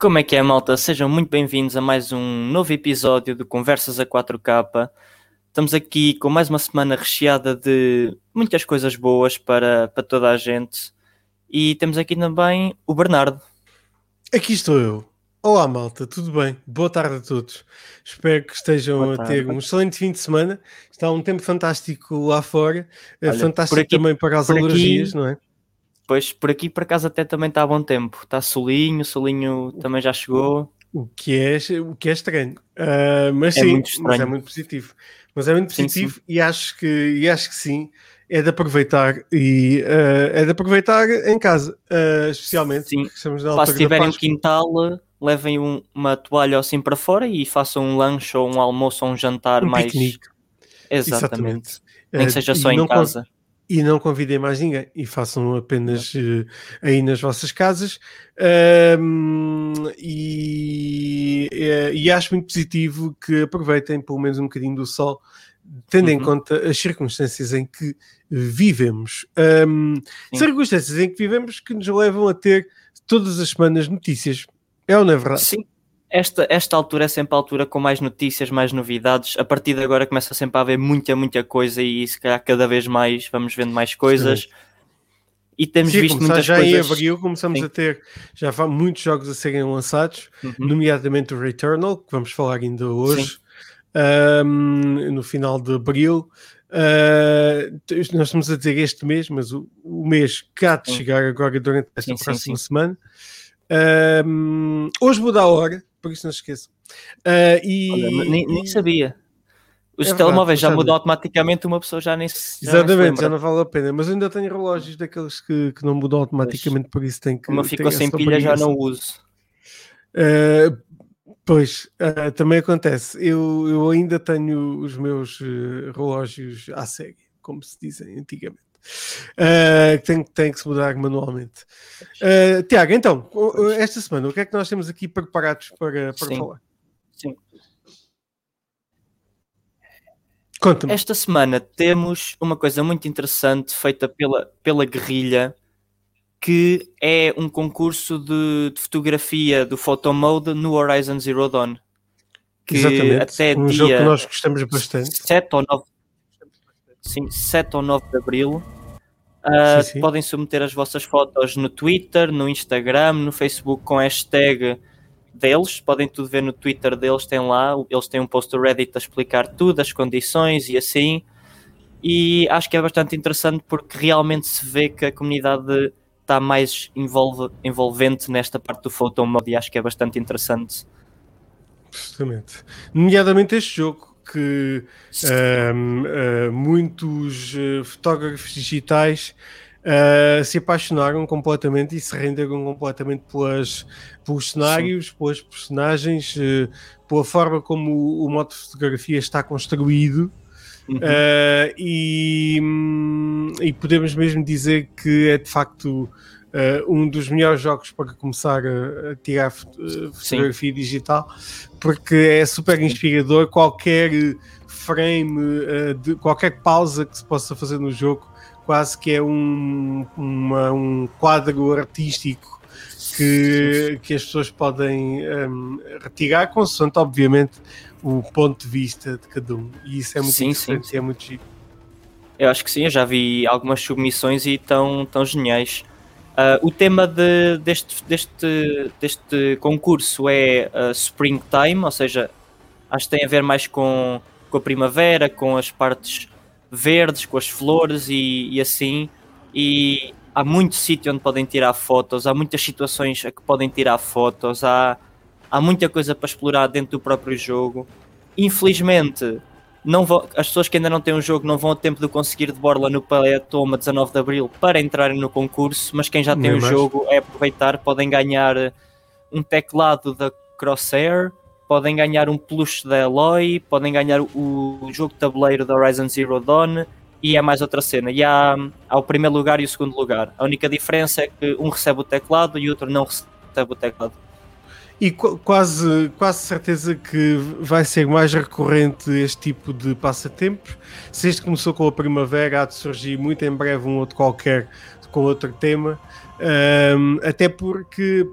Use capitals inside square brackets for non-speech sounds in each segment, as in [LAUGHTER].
Como é que é, malta? Sejam muito bem-vindos a mais um novo episódio do Conversas a 4K. Estamos aqui com mais uma semana recheada de muitas coisas boas para, para toda a gente. E temos aqui também o Bernardo. Aqui estou eu. Olá, malta, tudo bem? Boa tarde a todos. Espero que estejam a ter um excelente fim de semana. Está um tempo fantástico lá fora, é Olha, fantástico aqui, também para as alergias, aqui, não é? Pois por aqui por acaso até também está a bom tempo. Está solinho, solinho também já chegou. O que é, o que é estranho. Uh, mas é sim, mas é muito positivo. Mas é muito positivo sim, sim. E, acho que, e acho que sim. É de aproveitar e uh, é de aproveitar em casa, uh, especialmente. Sim. se tiverem um quintal, levem um, uma toalha assim para fora e façam um lanche ou um almoço ou um jantar um mais. Piquenique. Exatamente. Exatamente. Nem que seja só em casa e não convidem mais ninguém e façam apenas uh, aí nas vossas casas. Um, e, uh, e, acho muito positivo que aproveitem pelo menos um bocadinho do sol, tendo uhum. em conta as circunstâncias em que vivemos. Um, circunstâncias em que vivemos que nos levam a ter todas as semanas notícias. É ou não é verdade? Sim, esta, esta altura é sempre a altura com mais notícias, mais novidades. A partir de agora começa sempre a haver muita, muita coisa e se calhar cada vez mais vamos vendo mais coisas. Sim. E temos Sim, visto muitas já coisas. Já em abril começamos Sim. a ter já muitos jogos a serem lançados, uhum. nomeadamente o Returnal, que vamos falar ainda hoje, um, no final de abril. Uh, nós estamos a dizer este mês, mas o, o mês há de chegar agora durante esta próxima semana. Um, hoje vou dar a hora, por isso não se esqueçam. Uh, e, Olha, nem, nem, sabia. Os é telemóveis já mudam automaticamente, uma pessoa já nem se. Já Exatamente, se já não vale a pena. Mas eu ainda tenho relógios daqueles que, que não mudam automaticamente, pois, por isso tem que. Como ficou sem pilha, já não uso. Uh, pois, uh, também acontece. Eu, eu ainda tenho os meus relógios à série, como se dizem antigamente. Uh, tem, tem que se mudar manualmente. Uh, Tiago, então, esta semana, o que é que nós temos aqui preparados para, para falar? Sim. Conta-me. Esta semana temos uma coisa muito interessante feita pela, pela guerrilha, que é um concurso de, de fotografia do Photomode no Horizon Zero Dawn. Que Exatamente. até um dia jogo que nós gostamos bastante. 7 ou 9 sim, 7 ou 9 de abril. Uh, sim, sim. Podem submeter as vossas fotos no Twitter, no Instagram, no Facebook com a hashtag deles. Podem tudo ver no Twitter deles, tem lá. Eles têm um post do Reddit a explicar tudo, as condições e assim. E acho que é bastante interessante porque realmente se vê que a comunidade está mais envolve, envolvente nesta parte do photo mode e acho que é bastante interessante. Justamente. Nomeadamente este jogo que uh, muitos uh, fotógrafos digitais uh, se apaixonaram completamente e se renderam completamente pelas, pelos cenários, Sim. pelas personagens, pela forma como o, o modo de fotografia está construído. Uhum. E, um, e podemos mesmo dizer que é de facto Uh, um dos melhores jogos para começar a, a tirar uh, fotografia Sim. digital, porque é super inspirador. Qualquer frame, uh, de, qualquer pausa que se possa fazer no jogo, quase que é um, uma, um quadro artístico que, que as pessoas podem um, retirar, consoante, obviamente, o ponto de vista de cada um. E isso é muito sim, interessante sim. é muito giro. Eu acho que sim, eu já vi algumas submissões e tão, tão geniais. Uh, o tema de, deste, deste, deste concurso é uh, Springtime, ou seja, acho que tem a ver mais com, com a primavera, com as partes verdes, com as flores e, e assim. E há muito sítio onde podem tirar fotos, há muitas situações a que podem tirar fotos, há, há muita coisa para explorar dentro do próprio jogo. Infelizmente, não vão, as pessoas que ainda não têm o um jogo não vão a tempo de conseguir de borla no Paletoma 19 de Abril para entrarem no concurso, mas quem já tem o jogo é aproveitar, podem ganhar um teclado da Crosshair, podem ganhar um plush da Eloy, podem ganhar o, jogo de tabuleiro da Horizon Zero Dawn e é mais outra cena. E há, há o primeiro lugar e o segundo lugar. A única diferença é que um recebe o teclado e o outro não recebe o teclado. E quase, quase certeza que vai ser mais recorrente este tipo de passatempos. Se este começou com a primavera, há de surgir muito em breve um outro qualquer com outro tema, um, até porque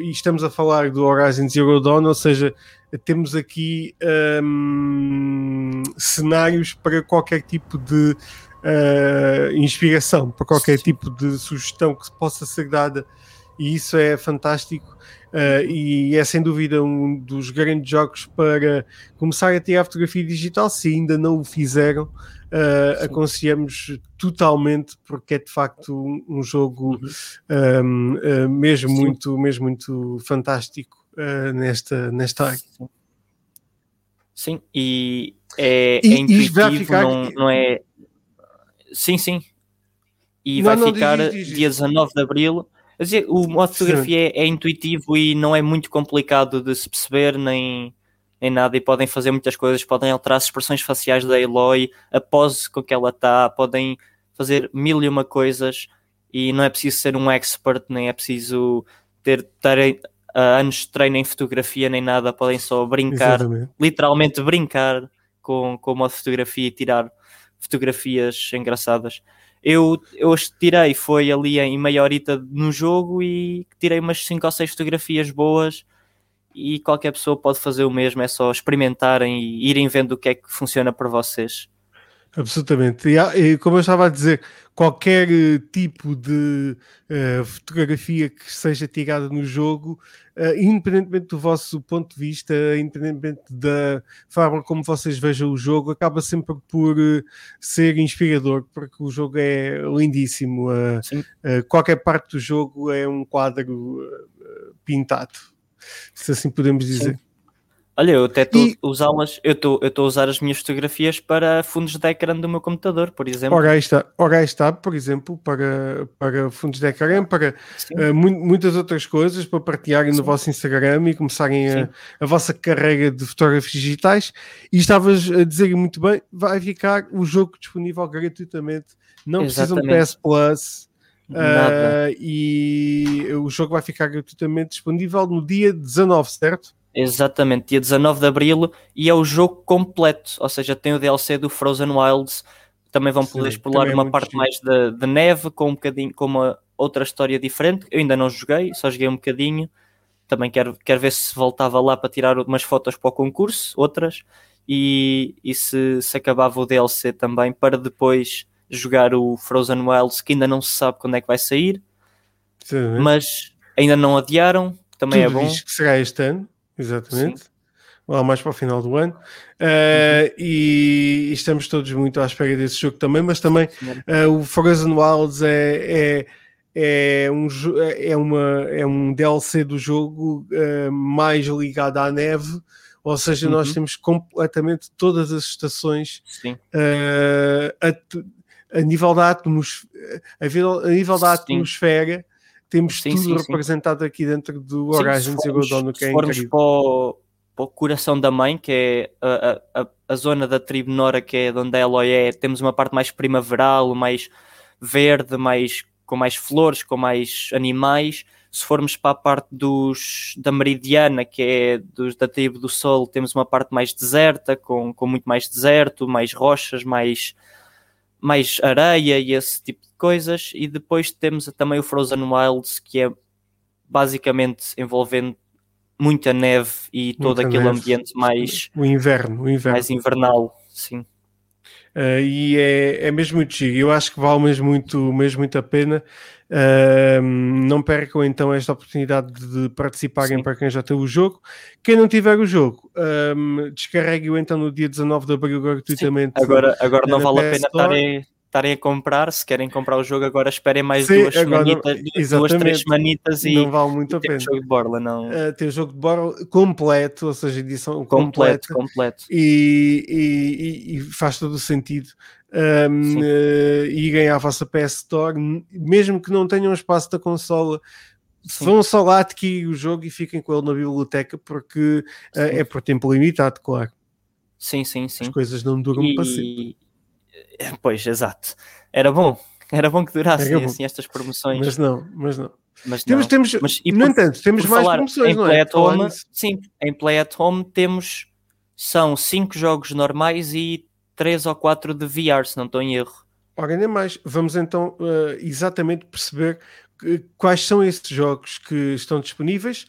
e estamos a falar do Horizon Zero Dawn, ou seja, temos aqui um, cenários para qualquer tipo de uh, inspiração, para qualquer tipo de sugestão que possa ser dada, e isso é fantástico. Uh, e é sem dúvida um dos grandes jogos para começar a tirar fotografia digital. Se ainda não o fizeram, uh, aconselhamos totalmente, porque é de facto um, um jogo um, uh, mesmo, muito, mesmo muito fantástico nesta, nesta área. Sim, e é, e, é intuitivo, ficar... não, não é. Sim, sim. E não, vai não, ficar diz, diz, diz. dia 19 de Abril dizer, o modo de fotografia é, é, intuitivo e não é muito complicado de se perceber, nem, nem nada, e podem fazer muitas coisas, podem alterar as expressões faciais da Eloy, a pose com que ela está, podem fazer mil e uma coisas, e não é preciso ser um expert, nem é preciso ter, ter uh, anos de treino em fotografia, nem nada, podem só brincar, Exatamente. literalmente brincar com, com o modo de fotografia e tirar fotografias engraçadas. Eu, eu tirei, foi ali em meia horita no jogo e tirei umas 5 ou 6 fotografias boas e qualquer pessoa pode fazer o mesmo, é só experimentarem e irem vendo o que é que funciona para vocês. Absolutamente. E, como eu estava a dizer, qualquer eh, tipo de uh, fotografia que seja tirada no jogo, uh, independentemente do vosso ponto de vista, independentemente da forma como vocês vejam o jogo, acaba sempre por uh, ser inspirador, porque o jogo é lindíssimo. qualquer parte do jogo é um quadro pintado, se assim podemos dizer. Sim. Olha, eu até estou e... a usá-las, eu estou a usar as minhas fotografias para fundos de ecrã do meu computador, por exemplo. Ora, está, ora está por exemplo, para, para fundos de ecrã, para uh, mu muitas outras coisas, para partilharem Sim. no vosso Instagram e começarem a, a, vossa carreira de fotógrafos digitais. E estavas a dizer muito bem, vai ficar o jogo disponível gratuitamente, não Exatamente. precisam de PS Plus. Uh, e o jogo vai ficar gratuitamente disponível no dia 19, certo? Exatamente, dia 19 de Abril e é o jogo completo, ou seja, tem o DLC do Frozen Wilds, também vão poder Sim, explorar é uma parte mais de, de, neve com um bocadinho, com uma outra história diferente. Eu ainda não joguei, só joguei um bocadinho. Também quero, quero ver se voltava lá para tirar umas fotos para o concurso, outras, e, e se, se acabava o DLC também para depois jogar o Frozen Wilds, que ainda não se sabe quando é que vai sair, Sim. mas ainda não adiaram, também é bom. Diz que será este ano. Exatamente. Sim. Lá mais para o final do ano. Uh, uhum. e, e, estamos todos muito à espera desse jogo também, mas também uh, o Frozen Wilds é, é, é, um, é, uma, é um DLC do jogo uh, mais ligado à neve, ou seja, uhum. nós temos completamente todas as estações a, a, nível da atmosfera, a, a nível da atmosfera temos sim, tudo sim, representado sim. aqui dentro do Horizon Zero Dawn, que é formos incrível. Para para o coração da mãe, que é a, a, a, zona da tribo Nora, que é de onde ela é, temos uma parte mais primaveral, mais verde, mais, com mais flores, com mais animais. Se formos para a parte dos, da Meridiana, que é dos, da tribo do Sol, temos uma parte mais deserta, com, com muito mais deserto, mais rochas, mais, mais areia e esse tipo coisas, e depois temos também o Frozen Wilds, que é basicamente envolvendo muita neve e muita todo aquele neve. ambiente mais o inverno, o inverno. mais invernal, sim. Uh, e é, é mesmo muito giro. Eu acho que vale mesmo muito, mesmo muito a pena. Uh, não percam então esta oportunidade de participarem Sim. para quem já tem o jogo. Quem não tiver o jogo, um, descarregue-o então no dia 19 de abril gratuitamente. Sim. Agora, agora não vale a pena estarem estarem a comprar, se querem comprar o jogo agora esperem mais Sim, duas, semanitas, não, duas, três semanitas e não vale muito a pena. o jogo de Borla, não. Uh, tem o jogo de Borla completo, ou seja, edição completo, completo. E, e, e, faz todo o sentido. Um, uh, eh, e ganhar a vossa PS Store, mesmo que não tenham espaço da consola, Sim. vão só lá adquirir o jogo e fiquem com ele na biblioteca porque uh, é por tempo limitado, claro. Sim, sim, sim. As coisas não duram e... para sempre. Pois, exato. Era bom. [LAUGHS] Era bom que durassem assim estas promoções. Mas não, mas não. Mas temos, não. temos, mas, e no entanto, temos mais promoções, não Play é? At Home, sim, em Play at Home temos são cinco jogos normais e três ou quatro de VR, se não estou em erro. Ora, nem mais. Vamos então uh, exatamente perceber quais são esses jogos que estão disponíveis.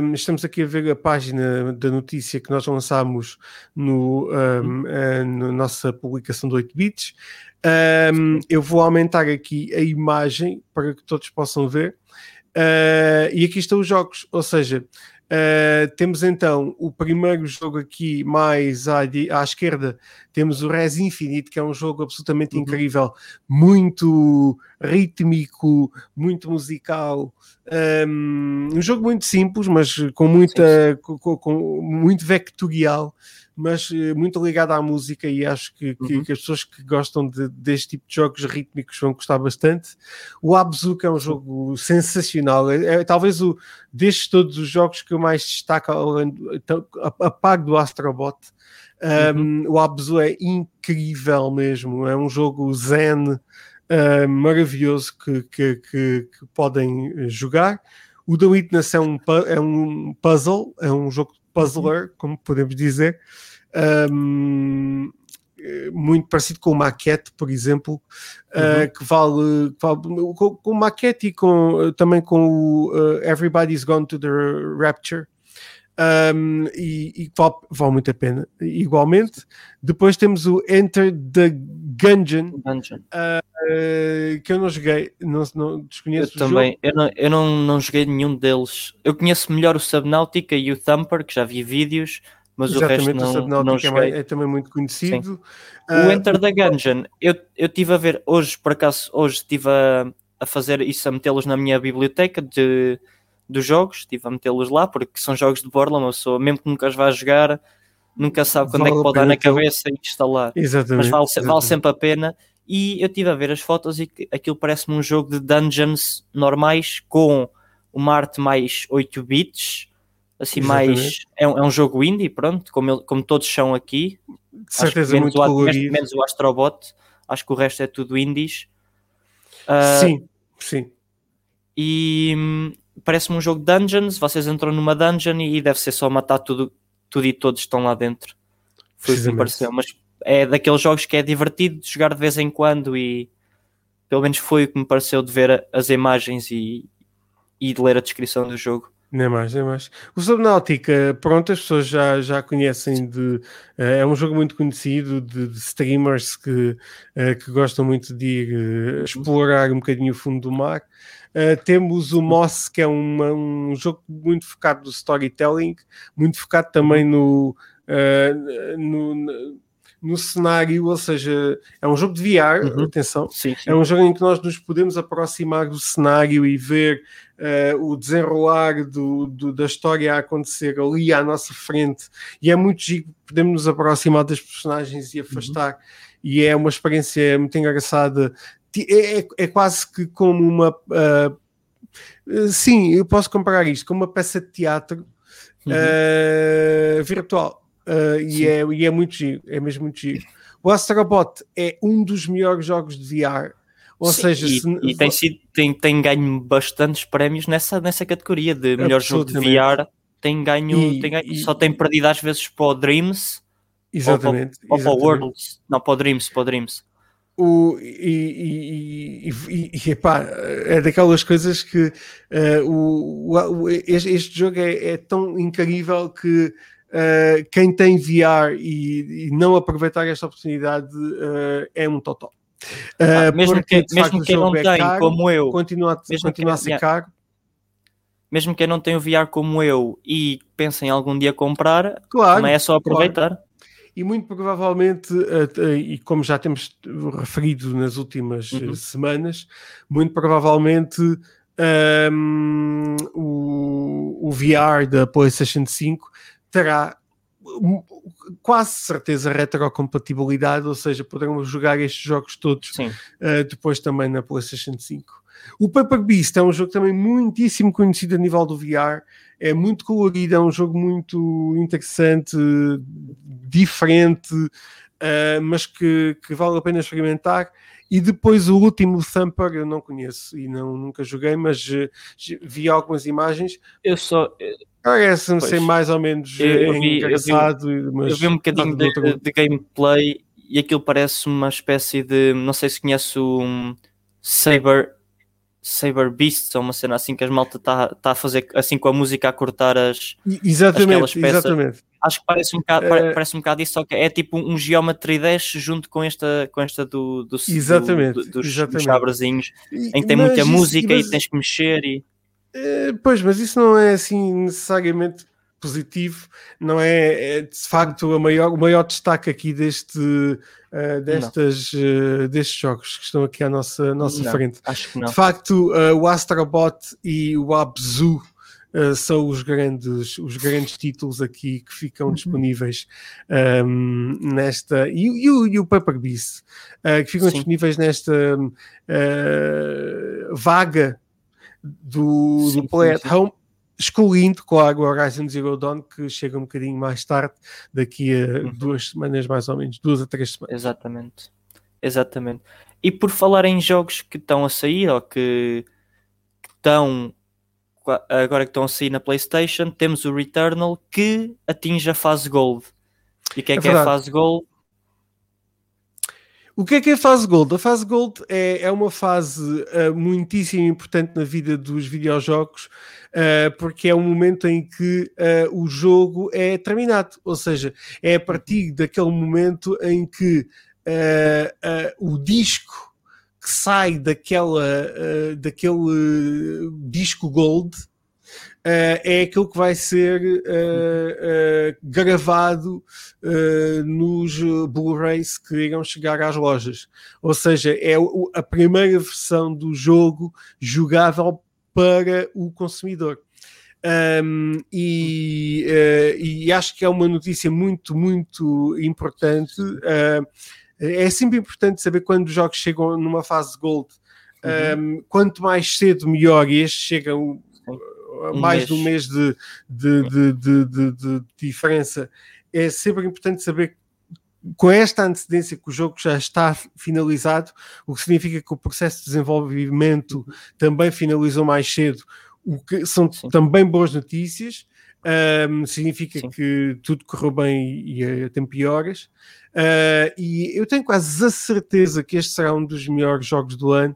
Um, estamos aqui a ver a página da notícia que nós lançámos no, um, uh, na nossa publicação de 8 bits. Um, eu vou aumentar aqui a imagem para que todos possam ver. Uh, e aqui estão os jogos, ou seja, Uh, temos então o primeiro jogo aqui mais à, à, esquerda, temos o Res Infinite, que é um jogo absolutamente uhum. incrível, muito rítmico, muito musical, um, um, jogo muito simples, mas com muita com, com, com muito vectorial mas eh, muito ligado à música e acho que, que, uhum. que as pessoas que gostam de, deste tipo de jogos rítmicos vão gostar bastante. O Abzuka é um jogo sensacional, é, é, talvez o destes todos os jogos que eu mais destaco, então, a, a par do Astrobot. Um, uhum. O Abzu é incrível mesmo, é um jogo zen uh, maravilhoso que, que, que, que podem jogar. O The Witness é um, é um puzzle, é um jogo puzzler, como podemos dizer, um, muito parecido com o Maquette, por exemplo, ah, uhum. uh, que vale, que vale com, com o Maquette e com, também com o uh, Everybody's Gone to the Rapture. Um, e, e vale, vale, muito a pena, igualmente. Depois temos o Enter the Gungeon, Gungeon. Uh, que eu não joguei, não, não desconheço. Eu também, eu, não, eu não, não joguei nenhum deles. Eu conheço melhor o Subnautica e o Thumper, que já vi vídeos, mas Exatamente, o resto não, o Subnautica não é, é, também muito conhecido. Uh, o Enter the Gungeon, eu, eu estive a ver hoje, por acaso, hoje estive a, a fazer isso, a metê-los na minha biblioteca de dos jogos, estive a metê-los lá, porque são jogos de borla, uma pessoa, mesmo que nunca os vá jogar, nunca sabe quando vale é que pode dar na cabeça e instalar. Exatamente, Mas vale, exatamente. vale sempre a pena. E eu estive a ver as fotos e aquilo parece-me um jogo de dungeons normais com uma arte mais 8 bits, assim exatamente. mais. É um, é um, jogo indie, pronto, como, ele, como todos são aqui. De certeza menos, muito o, menos, menos o Astrobot, acho que o resto é tudo indies. Uh, sim, sim. E, hum, parece-me um jogo de dungeons, vocês entram numa dungeon e deve ser só matar tudo, tudo e todos estão lá dentro. Foi o que me pareceu, mas é daqueles jogos que é divertido de jogar de vez em quando e pelo menos foi o que me pareceu de ver as imagens e, e de ler a descrição do jogo. Nem mais, nem mais. O Subnautica, pronto, as pessoas já, já conhecem de. Uh, é um jogo muito conhecido de, de streamers que, uh, que gostam muito de ir uh, explorar um bocadinho o fundo do mar. Uh, temos o Moss, que é uma, um jogo muito focado no storytelling, muito focado também no, uh, no, no, cenário, ou seja, é um jogo de VR, uhum. atenção, sim, sim. é um jogo em que nós nos podemos aproximar do cenário e ver uh, o desenrolar do, do, da história a acontecer ali à nossa frente, e é muito giro, podemos nos aproximar das personagens e afastar. Uhum. E é uma experiência muito engraçada é, é, é quase que como uma. Uh, sim, eu posso comparar isto com uma peça de teatro uhum. uh, virtual. Uh, e, é, e é muito giro, é mesmo muito giro. O Astrobot é um dos melhores jogos de VR. Ou Sim, seja, e, se... e tem, sido, tem, tem ganho bastantes prémios nessa, nessa categoria de melhor jogo de VR. Tem ganho, e, tem ganho e, só tem perdido às vezes para o Dreams exatamente, ou, para, ou para o Worlds, não para o Dreams, para o Dreams. O, e, e, e, e epá, é daquelas coisas que uh, o, o, este, este, jogo é, é, tão incrível que uh, quem tem VR e, não aproveitar esta oportunidade uh, é um total. Ah, mesmo porque, que, mesmo quem não é tem, caro, como eu, continua, continua a ser caro. Mesmo quem não tem o VR como eu e pensa em algum dia comprar, claro, também é só aproveitar. Claro e muito provavelmente, e como já temos referido nas últimas uhum. semanas, muito provavelmente um, o, o VR da PlayStation 5 terá quase certeza retrocompatibilidade, ou seja, poderão jogar estes jogos todos uh, depois também na PlayStation 5. O Paper Beast é um jogo também muitíssimo conhecido a nível do VR, é muito colorido, é um jogo muito interessante, diferente, uh, mas que, que, vale a pena experimentar. E depois o último Thumper eu não conheço e não, nunca joguei, mas uh, vi algumas imagens. Eu só. Parece-me ser mais ou menos eu, eu vi, engraçado. Eu vi, mas, eu vi um bocadinho de, de, de gameplay e aquilo parece uma espécie de. Não sei se conhece o um, Saber. Saber Beasts ou uma cena assim que as malta está tá a fazer assim com a música a cortar as exatamente, peças. exatamente. Acho que parece um bocado, é... parece um bocado isso, só que é tipo um Geometry Dash junto com esta, com esta do, do, exatamente, do, dos, exatamente. dos chabrazinhos, em que tem mas muita isso, música mas... e tens que mexer e... É, pois, mas isso não é assim necessariamente positivo, não é, é de facto maior, o maior destaque aqui deste, uh, destas, uh, destes jogos que estão aqui à nossa, nossa não, frente. De facto, uh, o Astrobot e o Abzu são os grandes, os grandes títulos aqui que ficam uhum. disponíveis um, ehm, nesta e, e, o, e o Paper Beast que ficam Sim. disponíveis nesta vaga do, sim, do Play at Home excluindo, claro, o Horizon Zero Dawn, que chega um bocadinho mais tarde, daqui a uhum. duas semanas mais ou menos, duas a três semanas. Exatamente, exatamente. E por falar em jogos que estão a sair ou que, que estão agora que estão a sair na PlayStation, temos o Returnal que atinge a fase Gold. E o que é, é que verdade. é a fase Gold? O que é que é a fase Gold? A fase Gold é, é uma fase uh, muitíssimo importante na vida dos videojogos, uh, porque é o momento em que uh, o jogo é terminado. Ou seja, é a partir daquele momento em que o disco que sai daquela, daquele disco Gold é aquilo que vai ser uh, uh, gravado nos Blu-rays que irão chegar às lojas. Ou seja, é a primeira versão do jogo jogável para o consumidor. Um, e, e, acho que é uma notícia muito, muito importante. é sempre importante saber quando os jogos chegam numa fase Gold. Uhum. Um, quanto mais cedo, melhor. E estes chegam um mais mês. de um mês de, de, de, de, diferença, é sempre importante saber com esta antecedência que o jogo já está finalizado, o que significa que o processo de desenvolvimento também finalizou mais cedo, o que são Sim. também boas notícias. Um, significa Sim. que tudo correu bem e tem pioras. Uh, e eu tenho quase a certeza que este será um dos melhores jogos do ano,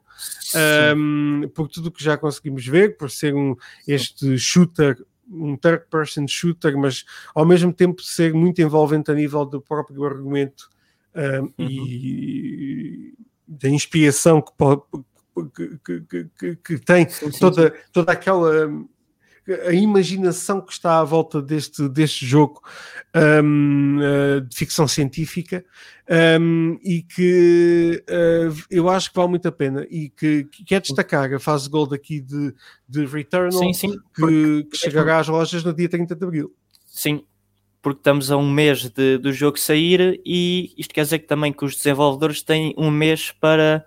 um, por tudo o que já conseguimos ver, por ser um, este shooter, um third-person shooter, mas ao mesmo tempo ser muito envolvente a nível do próprio argumento um, uhum. e da inspiração que, pode, que, que, que, que tem sim, sim, toda, sim. toda aquela a imaginação que está à volta deste, deste jogo um, uh, de ficção científica um, e que uh, eu acho que vale muito a pena e que, que quer destacar a fase gold aqui de, de Returnal sim, sim, que, que chegará às lojas no dia 30 de Abril. Sim, porque estamos a um mês de, do jogo sair e isto quer dizer que também que os desenvolvedores têm um mês para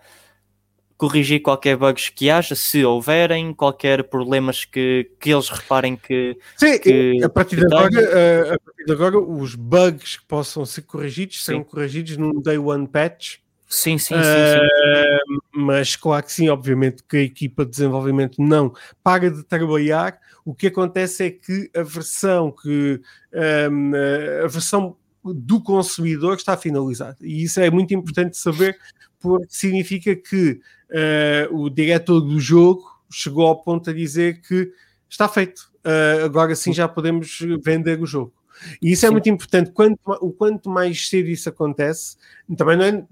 corrigir qualquer bugs que haja, se houverem, qualquer problemas que, que eles reparem que. Sim, que, a, partir de agora, a, a, partir de agora, os bugs que possam ser corrigidos serão corrigidos num day one patch. Sim, sim, sim, sim, uh, Mas claro que sim, obviamente que a equipa de desenvolvimento não para de trabalhar. O que acontece é que a versão que um, a versão do consumidor está finalizada. E isso é muito importante saber, porque significa que uh, o diretor do jogo chegou ao ponto a dizer que está feito, uh, agora sim já podemos vender o jogo. E isso é sim. muito importante. Quanto, o quanto mais cedo isso acontece, também não, é,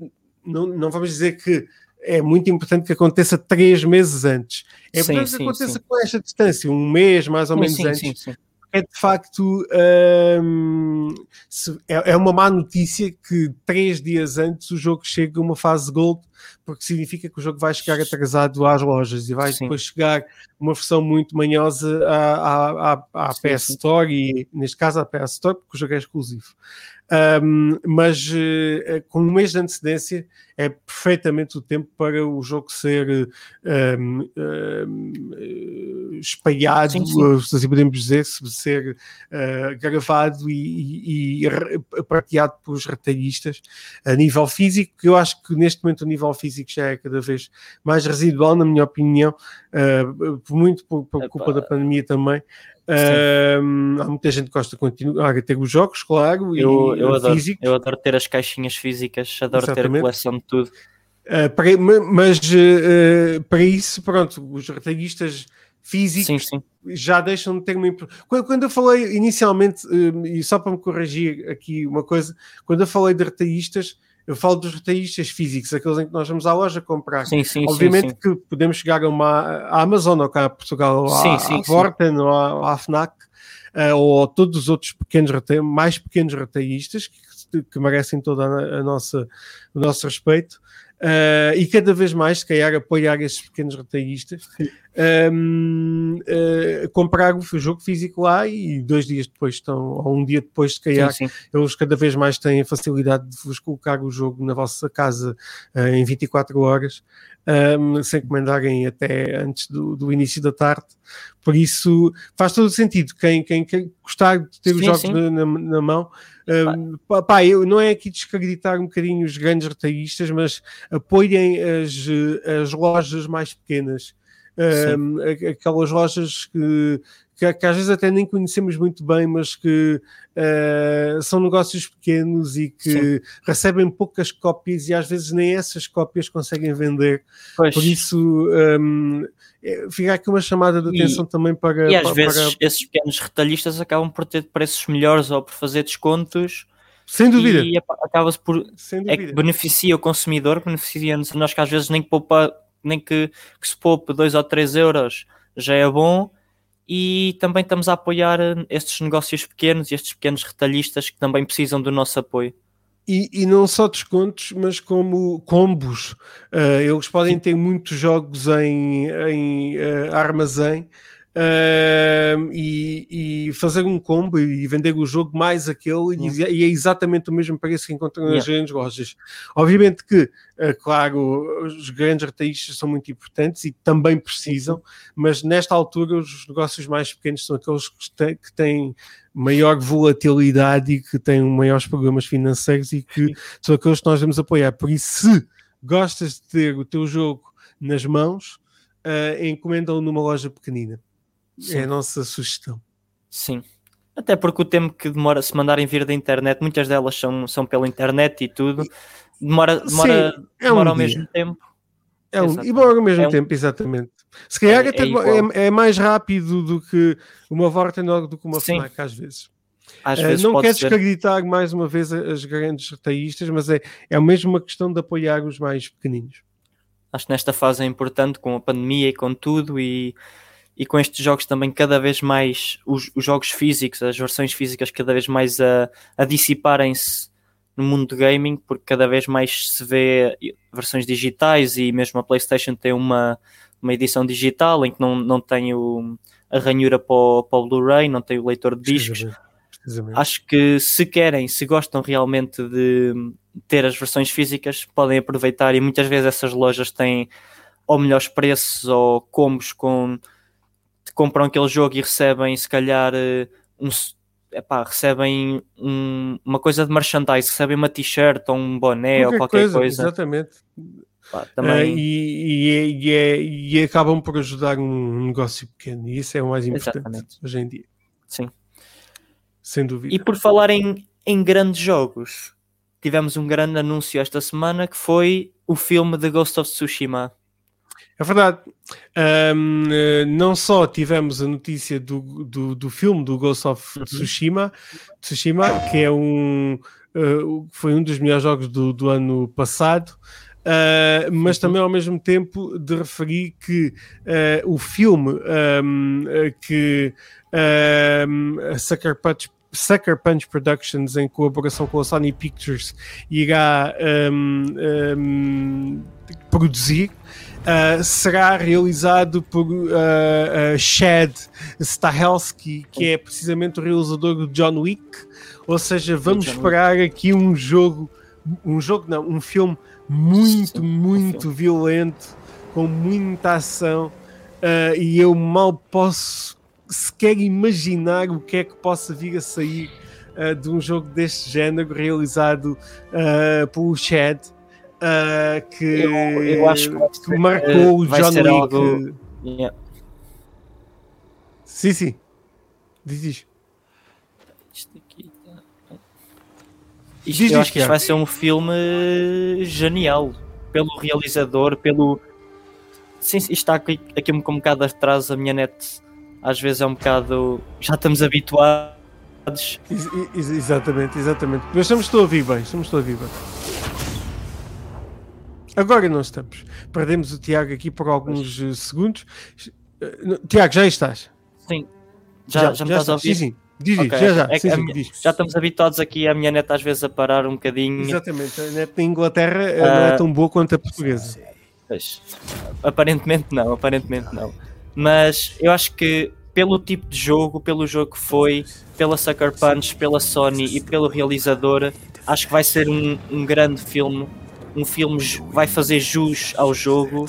não, não vamos dizer que é muito importante que aconteça três meses antes. É importante sim, que aconteça sim. com esta distância, um mês mais ou menos antes, é de facto um, é, é, uma má notícia que três dias antes o jogo chega a uma fase gold, porque significa que o jogo vai chegar atrasado às lojas e vai sim. depois chegar uma versão muito manhosa à, à, à, PS Store e neste caso à PS Store, porque o jogo é exclusivo. Um, mas uh, com um mês de antecedência é perfeitamente o tempo para o jogo ser um, um, espalhado, sim, sim. assim podemos dizer, ser uh, gravado e, e, e partilhado pelos retalhistas a nível físico, que eu acho que neste momento o nível físico já é cada vez mais residual, na minha opinião, uh, muito por, por culpa da pandemia também. Uh, há muita gente que gosta de continuar a ter os jogos, claro, eu, e eu adoro, físicos. Eu adoro ter as caixinhas físicas, adoro Exatamente. ter a coleção de tudo. Uh, para, mas uh, para isso, pronto, os retalhistas físicos sim, sim. já deixam de ter uma quando, quando eu falei inicialmente, uh, e só para me corrigir aqui uma coisa, quando eu falei de retalhistas, eu falo dos retalhistas físicos, aqueles em que nós vamos à loja comprar. Sim, sim, Obviamente sim, que podemos chegar a uma a Amazon ou cá a Portugal, ou sim, à, sim, à Vorten ou à, à FNAC, ou a todos os outros pequenos mais pequenos retalhistas que, que merecem todo a, a nossa, o nosso respeito. Uh, e cada vez mais, se calhar, apoiar esses pequenos retalhistas, um, uh, comprar o jogo físico lá e dois dias depois estão, ou um dia depois, se calhar, sim, sim. eles cada vez mais têm a facilidade de vos colocar o jogo na vossa casa uh, em 24 horas, um, sem encomendarem até antes do, do, início da tarde. Por isso, faz todo o sentido. Quem, quem, quem gostar de ter sim, os jogos na, na, na mão Uh, pá, eu, não é aqui desacreditar um bocadinho os grandes retalhistas, mas apoiem as, as lojas mais pequenas. Uh, aquelas lojas que, que, que, às vezes até nem conhecemos muito bem, mas que uh, são negócios pequenos e que Sim. recebem poucas cópias e às vezes nem essas cópias conseguem vender. Pois. Por isso, um, é, fica aqui uma chamada de atenção e, também para. E às para, vezes para... esses pequenos retalhistas acabam por ter preços melhores ou por fazer descontos. Sem dúvida. E acaba-se por. Sem dúvida. É que beneficia o consumidor, beneficia-nos nós que às vezes nem que, poupa, nem que, que se poupe 2 ou 3 euros já é bom. E também estamos a apoiar estes negócios pequenos e estes pequenos retalhistas que também precisam do nosso apoio. E, e, não só descontos, mas como combos. Uh, eles podem ter muitos jogos em, em uh, armazém uh, e, e, fazer um combo e vender o jogo mais aquele e, e, é exatamente o mesmo preço que encontram yeah. nas grandes lojas. Obviamente que, uh, claro, os grandes retalhistas são muito importantes e também precisam, mas nesta altura os negócios mais pequenos são aqueles que têm, que têm maior volatilidade e que têm maiores problemas financeiros e que são aqueles que nós vamos apoiar. Por isso, se gostas de ter o teu jogo nas mãos, uh, encomenda-o numa loja pequenina. Sim. É a nossa sugestão. Sim. Até porque o tempo que demora se mandarem vir da internet, muitas delas são, são pela internet e tudo, demora, demora, Sim, é demora um ao dia. mesmo tempo. É um, e demora ao mesmo é um... tempo, exatamente. Se calhar é, até é, é, mais rápido do que uma Vorten do que uma Sim. FNAC, às vezes. Às uh, vezes não quero desacreditar mais uma vez as grandes retalhistas, mas é, é mesmo uma questão de apoiar os mais pequeninos. Acho que nesta fase é importante, com a pandemia e com tudo, e, e com estes jogos também cada vez mais, os, os jogos físicos, as versões físicas cada vez mais a, a dissiparem-se no mundo do gaming, porque cada vez mais se vê versões digitais e mesmo a PlayStation tem uma, uma edição digital em que não, não tem o, a ranhura para o, para o Blu-ray, não tem o leitor de discos. Acho que se querem, se gostam realmente de ter as versões físicas, podem aproveitar e muitas vezes essas lojas têm ou melhores preços ou combos com compram aquele jogo e recebem se calhar eh, um, epá, recebem um, uma coisa de merchandise, recebem uma t-shirt ou um boné qualquer ou qualquer coisa. coisa. Exatamente. Pá, também... Uh, e, e, é, e, acabam por ajudar um negócio pequeno, e isso é o mais importante Exatamente. hoje em dia. Sim. Sem dúvida. E por falar em, em grandes jogos, tivemos um grande anúncio esta semana que foi o filme The Ghost of Tsushima. É verdade. Um, eh, não só tivemos a notícia do, do, do filme do Ghost of uhum. Tsushima, Tsushima que é um, uh, foi um dos melhores jogos do, do ano passado, uh, mas uhum. também ao mesmo tempo de referir que uh, o filme um, que um, a Sucker Punch Sucker Punch Productions, em colaboração com a Sony Pictures, irá um, produzir. Uh, será realizado por uh, uh, Chad Stahelski, que é precisamente o realizador do John Wick. Ou seja, vamos esperar aqui um jogo, um jogo não, um filme muito, muito violento, com muita ação e eu mal posso sequer imaginar o que é que possa vir a sair de um jogo deste género realizado pelo Chad. Que, eu, eu acho que, que marcou o John Wick. Algo... Yeah. Sim, sim. Diz isto. Isto aqui tá... Isto, Diz eu acho que isto vai ser um filme genial. Pelo realizador, pelo. Sim, isto está aqui, aqui um, um bocado atrás. A minha net às vezes é um bocado. Já estamos habituados. Ex ex exatamente, exatamente. Mas estamos a ouvir bem. Estamos a ouvir bem. Agora não estamos. Perdemos o Tiago aqui por alguns pois. segundos. Eh, Tiago, já estás? Sim. Já, já, já me estás a ouvir? Sim, sim. Diz, okay. já, já. É sim, sim, minha, já estamos habituados aqui a minha net às vezes a parar um bocadinho. Exatamente, a net na Inglaterra uh, não é tão boa quanto a portuguesa. Pois, aparentemente não, aparentemente não. Mas eu acho que pelo tipo de jogo, pelo jogo que foi, pela Sucker Punch, pela Sony e pelo realizador, acho que vai ser um, um grande filme. Um filme vai fazer jus ao jogo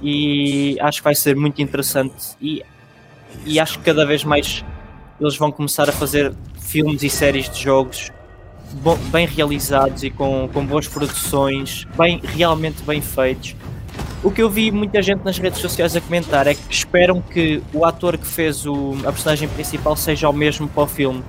e acho que vai ser muito interessante. E e acho que cada vez mais eles vão começar a fazer filmes e séries de jogos bem realizados e com, com boas produções, bem, realmente bem feitos. O que eu vi muita gente nas redes sociais a comentar é que esperam que o ator que fez o, a personagem principal seja o mesmo para o filme.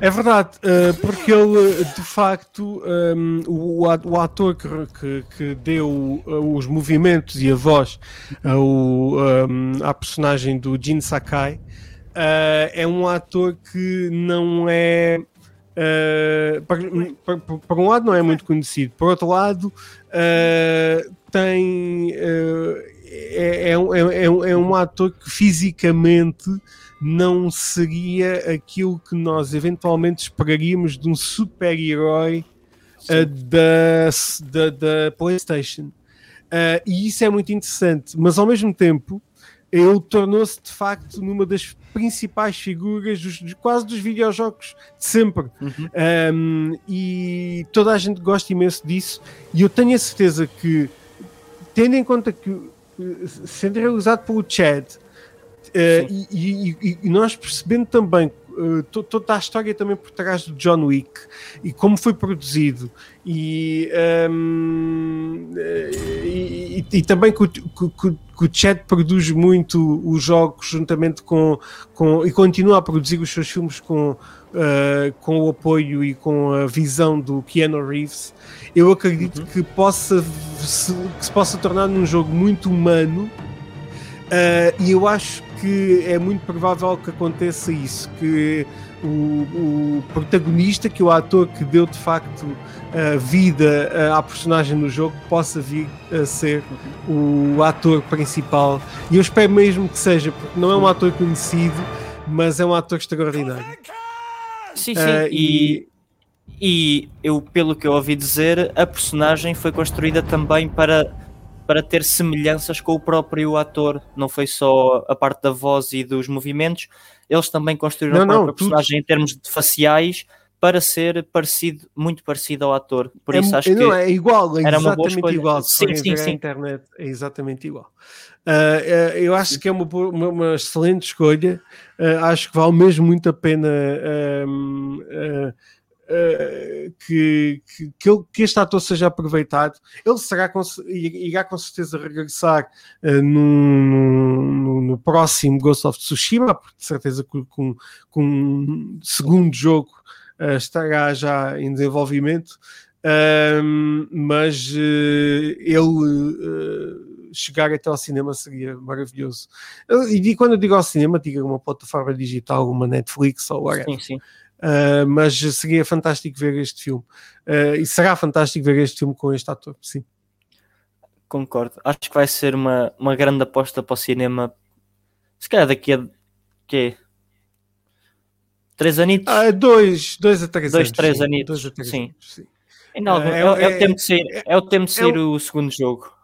É verdade, eh, porque ele de facto, ehm, o, ator que, deu eh, os movimentos e a voz ao, um, ehm, à personagem do Jin Sakai é um ator que não é. Para, um lado, não é muito conhecido, por outro lado, tem. É, é, é, é, um ator que fisicamente não seria aquilo que nós eventualmente esperaríamos de um super-herói uh, da, da, da, PlayStation. Uh, e isso é muito interessante, mas ao mesmo tempo ele tornou-se de facto numa das principais figuras dos, de quase dos videojogos de sempre. Uhum. Um, e toda a gente gosta imenso disso. E eu tenho a certeza que, tendo em conta que sendo realizado pelo Chad, Uh, e, e, e, nós percebendo também uh, toda a história também por trás do John Wick e como foi produzido e, um, ehm, e, e, também que o, que, que o Chad produz muito os jogos juntamente com, com e continua a produzir os seus filmes com, uh, com o apoio e com a visão do Keanu Reeves eu acredito uhum. que possa se, que se possa tornar num jogo muito humano Uh, e eu acho que é muito provável que aconteça isso, que o, o protagonista, que o ator que deu de facto uh, vida uh, à personagem no jogo, possa vir a ser o ator principal. E eu espero mesmo que seja, porque não é um ator conhecido, mas é um ator extraordinário. Sim, sim. Uh, e, e eu, pelo que eu ouvi dizer, a personagem foi construída também para para ter semelhanças com o próprio ator. Não foi só a parte da voz e dos movimentos, eles também construíram não, a própria personagem em termos de faciais para ser parecido, muito parecido ao ator. Por é, isso acho não, que é igual, é era uma igual. Sim, sim, sim. internet é exatamente igual. Uh, eu acho que é uma, uma, uma excelente escolha. Uh, acho que vale mesmo muito a pena Uh, que, que, que, ele, que, este ator seja aproveitado. Ele será com, irá com certeza regressar uh, no, no, no, próximo Ghost of Tsushima, porque de certeza que com, com um segundo jogo uh, estará já em desenvolvimento. mas ele chegar até ao cinema seria maravilhoso. E quando eu digo ao cinema, digo uma plataforma digital, uma Netflix ou whatever. Sim, sim. Uh, mas seria fantástico ver este filme. Uh, e será fantástico ver este filme com este ator, sim. Concordo. Acho que vai ser uma, uma grande aposta para o cinema. Se calhar daqui a quê? Três anitos? Ah, dois, dois a três dois, anos. Três sim. anitos. Dois a três sim. anos, sim. Ainda é, é, é, é, o tempo de sair, é, é o tempo de sair o segundo jogo.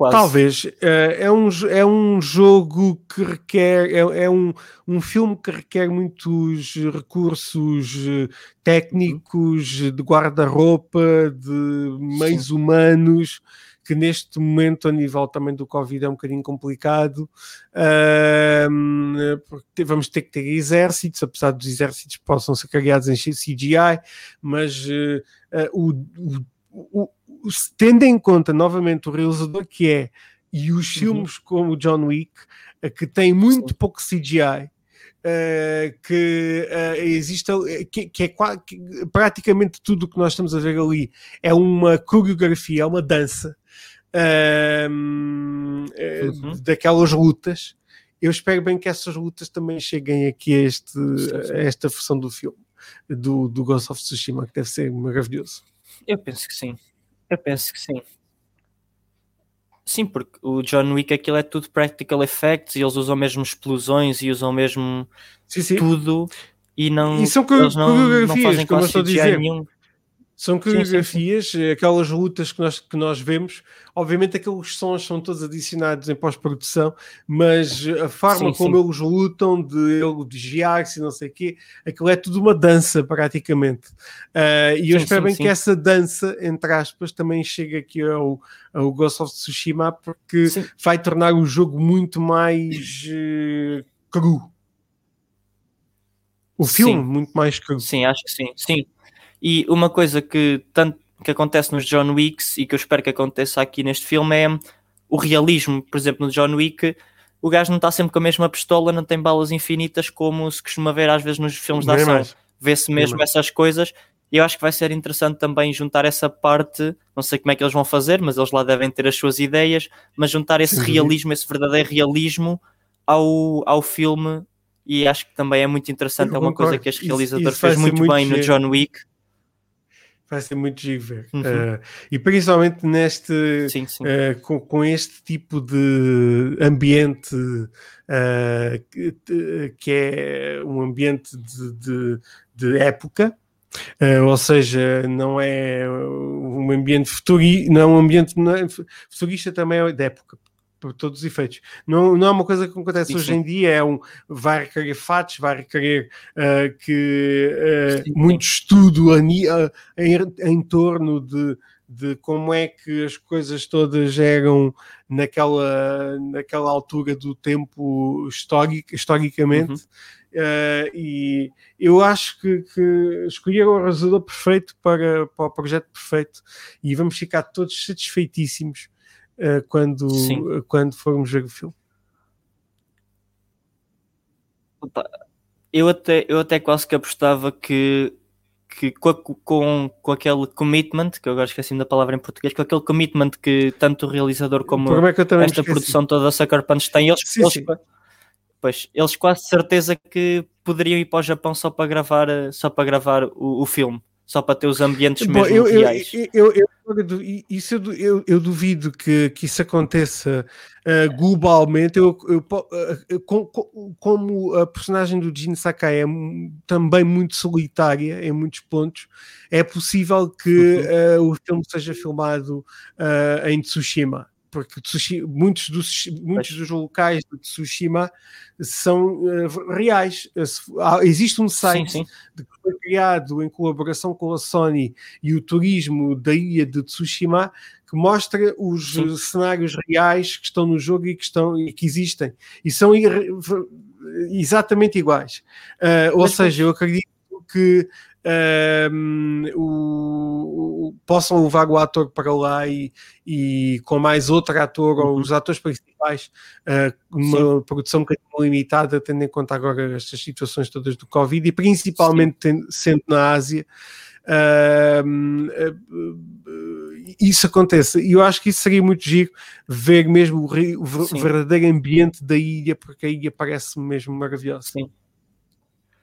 Quase. Talvez. É, é, um, é um jogo que requer. É, é um, um filme que requer muitos recursos eh, técnicos, de guarda-roupa, de meios Sim. humanos que neste momento, a nível também do Covid, é um bocadinho complicado, uh, porque vamos ter que ter exércitos, apesar dos exércitos possam ser criados em CGI, mas uh, o, o, o, tendo em conta novamente o realizador que é e os uhum. filmes como John Wick, que tem muito Sim. pouco CGI, Uh, que uh, existe que, que é que praticamente tudo o que nós estamos a ver ali é uma coreografia, é uma dança uh, uhum. daquelas lutas. Eu espero bem que essas lutas também cheguem aqui a, este, a esta versão do filme do, do Ghost of Tsushima, que deve ser maravilhoso. Eu penso que sim. Eu penso que sim. Sim, porque o John Wick aquilo é tudo practical effects e eles usam mesmo explosões e usam mesmo sim, sim. tudo e não, e são eles não, não fazem como estou a dizer. nenhum. São coreografias, sim, sim, sim. aquelas lutas que nós, que nós vemos. Obviamente, aqueles sons são todos adicionados em pós-produção, mas a forma como eles lutam, de ele desviar-se e não sei o quê, aquilo é tudo uma dança, praticamente. Uh, e eu espero bem que essa dança, entre aspas, também chegue aqui ao, ao Ghost of Tsushima, porque vai tornar o jogo muito mais uh, cru. O filme, muito mais cru. Sim, acho que sim. Sim e uma coisa que tanto que acontece nos John Wicks e que eu espero que aconteça aqui neste filme é o realismo. Por exemplo, no John Wick, o gajo não está sempre com a mesma pistola, não tem balas infinitas como se costuma ver às vezes nos filmes de ação. Vê-se mesmo essas coisas. E eu acho que vai ser interessante também juntar essa parte, não sei como é que eles vão fazer, mas eles lá devem ter as suas ideias, mas juntar esse Sim. realismo, esse verdadeiro realismo ao, ao filme. E acho que também é muito interessante, é uma coisa que este realizador isso, isso fez muito, muito bem no John Wick vai ser muito giro ver. Uhum. Uh, e principalmente neste sim, sim. Uh, com, com, este tipo de ambiente uh, que, que, é um ambiente de, de, de época. ou seja, não é um ambiente futurista, não é um ambiente é, futurista também é de época, por todos os efeitos. Não, não é uma coisa que acontece sim, hoje sim. em dia, é um vai requerer fatos, vai requerer uh, que uh, sim, muito estudo em, em, torno de, de como é que as coisas todas eram naquela, naquela altura do tempo histórico, historicamente. Uhum. Uh, e eu acho que, que escolheram o realizador perfeito para, para o projeto perfeito e vamos ficar todos satisfeitíssimos uh, quando, uh, quando formos ver o filme. Opa, eu até, eu até quase que apostava que, que com, com, com aquele commitment, que eu agora esqueci da palavra em português, com aquele commitment que tanto o realizador como é esta esqueci. produção toda a Sucker Punch têm, eles, sim, eles, sim. Pois, eles quase certeza que poderiam ir para o Japão só para gravar, só para gravar o, o filme só para ter os ambientes Bom, mesmo eu, reais. Eu, eu, eu, isso eu, eu, duvido que, que isso aconteça uh, globalmente. Eu, uh, com, com, como a personagem do Jin Sakai é também muito solitária em muitos pontos, é possível que uh, o filme seja filmado em Tsushima porque Tsushima, muitos, dos, muitos dos locais de Tsushima são uh, reais. Existe um site sim, sim. que foi criado em colaboração com a Sony e o turismo da ilha de Tsushima que mostra os sim. cenários reais que estão no jogo e que, estão, e que existem e são exatamente iguais. Uh, ou seja, eu acredito que um, o, o, possam levar o ator para lá e, e com mais outro ator uhum. ou os atores principais, uh, uma Sim. produção um bocadinho limitada, tendo em conta agora estas situações todas do Covid e principalmente tendo, sendo na Ásia. Uh, uh, isso aconteça e eu acho que isso seria muito giro ver mesmo o, o verdadeiro ambiente da ilha, porque a ilha parece mesmo maravilhosa. Sim,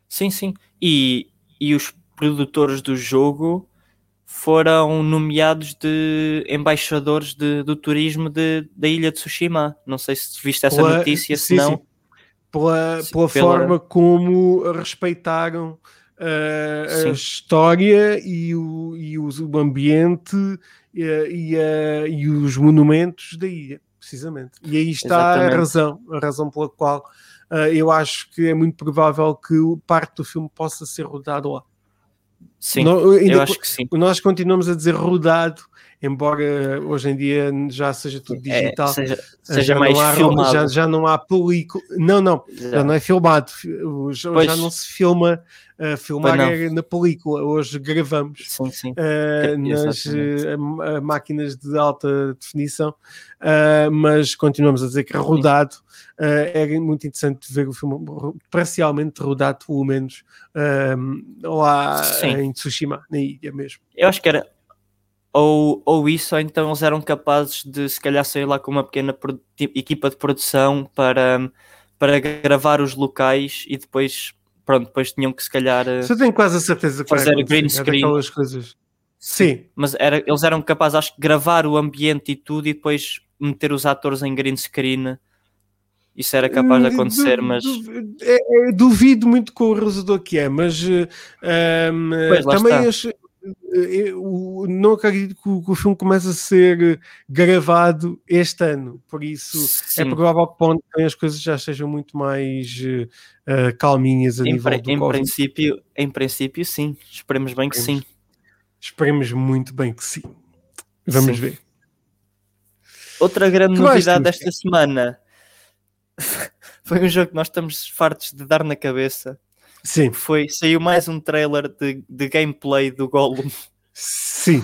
sim, sim. E, e os produtores do jogo foram nomeados de embaixadores de, do turismo de, da ilha de Tsushima. Não sei se viste essa pela, notícia, se não. Pela, pela, pela, forma como respeitaram uh, a história e o, e o, o ambiente e, e, uh, e, os monumentos da ilha, precisamente. E aí está Exatamente. a razão, a razão pela qual uh, eu acho que é muito provável que parte do filme possa ser rodado lá. Sim, eu acho que sim. Nós continuamos a dizer rodado, embora hoje em dia já seja tudo é, digital, é, seja, seja mais há, filmado. Já, já não há película, não, não, já. já não é filmado, já, já não se filma uh, filmar é na película, hoje gravamos sim, sim. Uh, nas uh, máquinas de alta definição, uh, mas continuamos a dizer que rodado é muito interessante ver o filme parcialmente rodado, pelo menos lá sim. em Tsushima, na ilha mesmo. Eu acho que era ou, ou isso, ou então eles eram capazes de se calhar sair lá com uma pequena equipa de produção para, para gravar os locais e depois pronto, depois tinham que se calhar. Eh, Você tem quase a certeza que fazer green screen. É coisas. Sim. Mas era, eles eram capazes, acho que, gravar o ambiente e tudo e depois meter os atores em green screen. Isso era capaz de hum, acontecer, mas. É, é, duvido muito com o resultado que é, mas um, ehm, também acho, eu não acredito que o, que o, filme comece a ser gravado este ano, por isso é sim. é provável que as coisas já sejam muito mais uh, calminhas a em, nível do em princípio Em princípio, sim. Esperemos bem que esperemos, sim. Esperemos muito bem que sim. Vamos sim. ver. Outra grande novidade desta semana [LAUGHS] foi um jogo que nós estamos fartos de dar na cabeça Sim. Foi, saiu mais um trailer de, de gameplay do Gollum. Sim.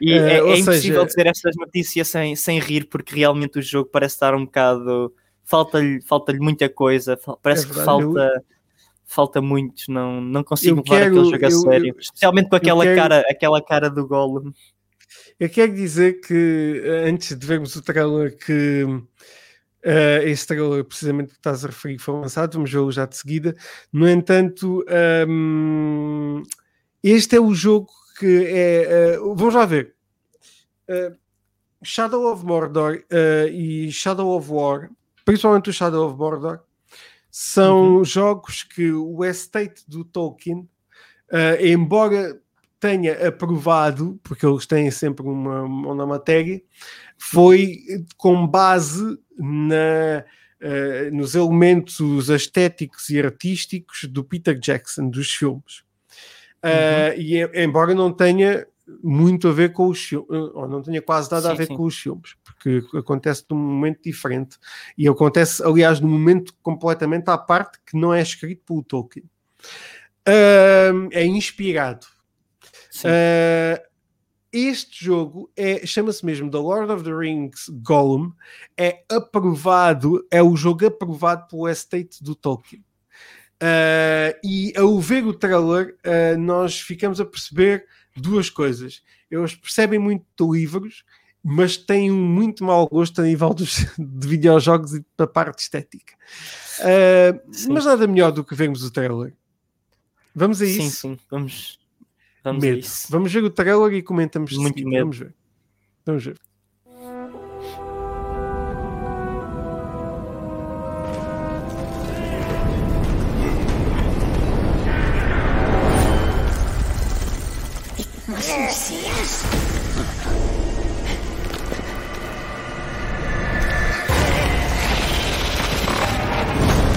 E uh, é, é impossível seja... dizer estas notícias sem, sem rir, porque realmente o jogo parece estar um bocado. Falta-lhe falta muita coisa, parece é que falta. Eu... Falta muito, não, não consigo levar quero, aquele jogo a eu, sério, eu, especialmente com aquela, quero... cara, aquela cara do Gollum. Eu quero dizer que antes de vermos o trailer que Uh, esse trailer, precisamente que estás a referir, foi lançado, vamos ver já de seguida. No entanto, um, ehm, este é o jogo que é. Uh, vamos lá ver. Uh, Shadow of Mordor e Shadow of War, principalmente o Shadow of Mordor, são uhum. jogos que o estate do Tolkien, embora tenha aprovado, porque eles têm sempre uma, uma matéria, foi com base na, uh, nos elementos estéticos e artísticos do Peter Jackson, dos filmes. Uh, uhum. E embora não tenha muito a ver com os filmes, ou não tenha quase nada sim, a ver sim. com os filmes, porque acontece num momento diferente e acontece, aliás, num momento completamente à parte que não é escrito pelo Tolkien. Uh, é inspirado. Uh, este jogo é, chama-se mesmo The Lord of the Rings Gollum, é aprovado, é o jogo aprovado pelo estate do Tolkien. Uh, e ao ver o trailer, uh, nós ficamos a perceber duas coisas. Eles percebem muito de livros, mas têm um muito mau gosto a nível dos, [LAUGHS] de videojogos e da parte estética. Uh, mas nada melhor do que vermos o trailer. Vamos a isso? Sim, sim, vamos. Vamos medo. Vamos ver o trailer e comentamos. Muito medo. Vamos ver. Vamos ver.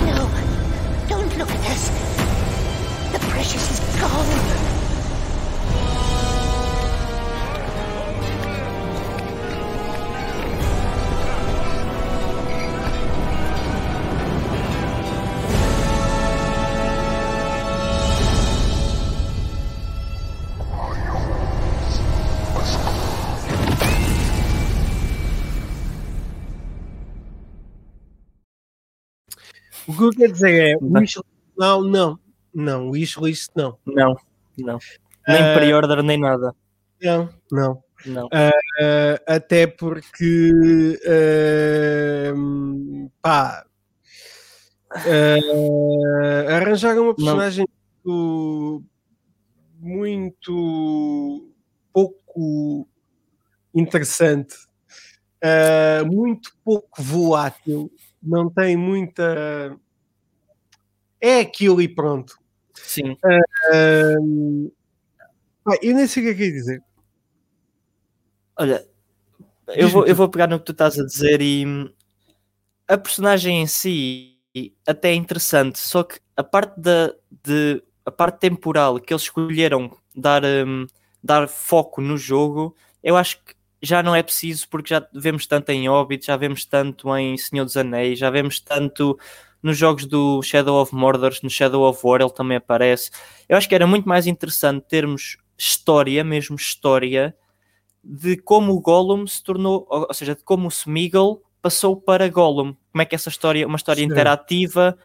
No, don't look at us. The precious is gone. Que eu quero dizer é, o wishlist, não, não, não, wishlist não. Não, não. Nem uh, pre-order, nem nada. Não, não. Não. Uh, até porque uh, pá uh, arranjaram uma personagem muito, muito pouco interessante, muito pouco volátil não tem muita. É aquilo e pronto. Sim. Uh, eu nem sei o que é que ia dizer. Olha, eu vou, eu vou pegar no que tu estás a dizer e a personagem em si até é interessante, só que a parte da de, a parte temporal que eles escolheram dar, um, dar foco no jogo, eu acho que já não é preciso porque já vemos tanto em Hobbit, já vemos tanto em Senhor dos Anéis, já vemos tanto nos jogos do Shadow of Mordor, no Shadow of War ele também aparece. Eu acho que era muito mais interessante termos história, mesmo história, de como o Gollum se tornou, ou seja, de como o Smeagol passou para Gollum. Como é que essa história, uma história Sim. interativa.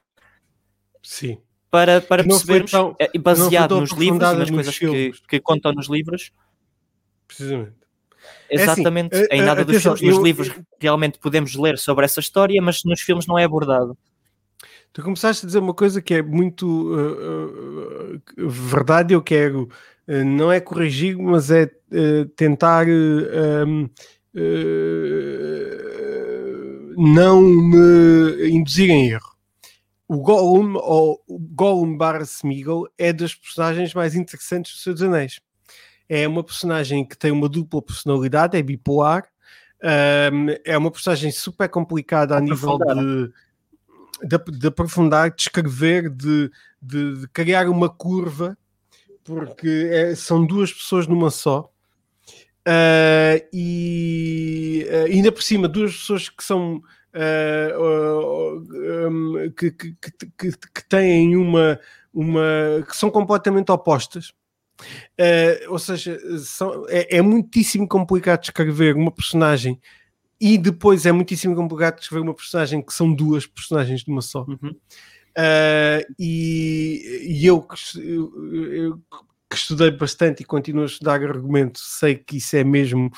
Sim. Para, para percebermos, tão, é, baseado nos livros e nas coisas que, que contam nos livros. Precisamente. Exatamente, é assim, em nada uh, dos filmes. Nos livros realmente podemos ler sobre essa história, mas nos filmes não é abordado. Tu começaste a dizer uma coisa que é muito uh, uh, verdade, eu quero, uh, não é corrigir, mas é tentar um, não me induzir em erro. O Gollum, ou o Gollum barra Smeagol, é das personagens mais interessantes do Senhor dos Anéis. É uma personagem que tem uma dupla personalidade, é bipolar, um, é uma personagem super complicada a nível de de, de aprofundar, de escrever, de, de, de, criar uma curva, porque é, são duas pessoas numa só. Uh, e uh, ainda por cima, duas pessoas que são uh, um, que, que, que, que, têm uma, uma que são completamente opostas. ou seja, são, é, é muitíssimo complicado escrever uma personagem e depois é muitíssimo complicado escrever uma personagem que são duas personagens de uma só. Uhum. Uh, e, e eu, eu, eu, que estudei bastante e continuo a estudar argumento, sei que isso é mesmo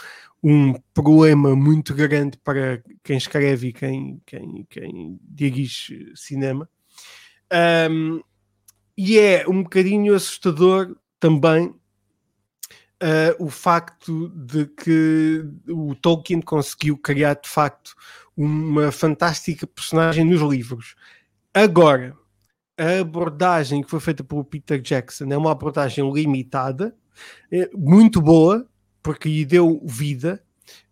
um problema muito grande para quem escreve e quem, quem, quem dirige cinema. Um, e é um bocadinho assustador também uh, o facto de que o Tolkien conseguiu criar de facto uma fantástica personagem nos livros. Agora, a abordagem que foi feita pelo Peter Jackson é uma abordagem limitada, é muito boa, porque lhe deu vida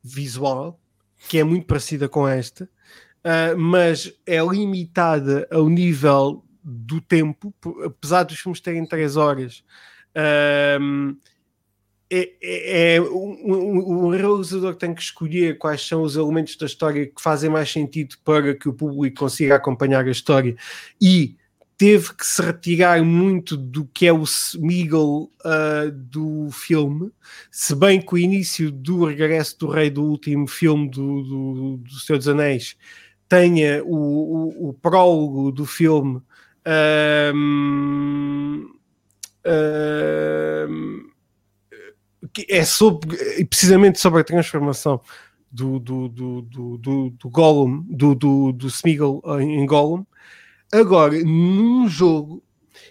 visual, que é muito parecida com esta, uh, mas é limitada ao nível do tempo, apesar dos filmes terem 3 horas. Uh, é, é, é o, realizador tem que escolher quais são os elementos da história que fazem mais sentido para que o público consiga acompanhar a história. E teve que se retirar muito do que é o Smeagol uh, do filme, se bem que o início do Regresso do Rei do último filme do, do, do Senhor dos Anéis tenha o, o, o prólogo do filme um, um, que é sobre, precisamente sobre a transformação do, do, do, do, do, do Gollum, do, do, do Smeagol em Gollum. Agora, num jogo,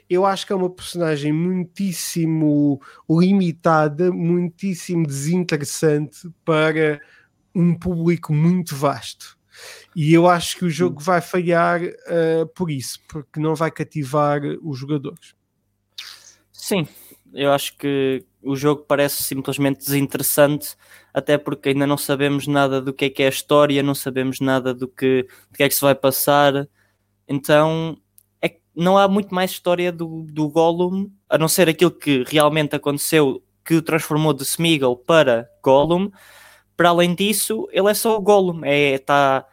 eu acho que é uma personagem muitíssimo limitada, muitíssimo desinteressante para um público muito vasto. E eu acho que o jogo vai falhar uh, por isso, porque não vai cativar os jogadores. Sim, eu acho que o jogo parece simplesmente desinteressante, até porque ainda não sabemos nada do que é que é a história, não sabemos nada do que, do que é que se vai passar. Então é, não há muito mais história do, do Gollum, a não ser aquilo que realmente aconteceu, que o transformou de Smeagol para Gollum. Para além disso, ele é só o Gollum, é, está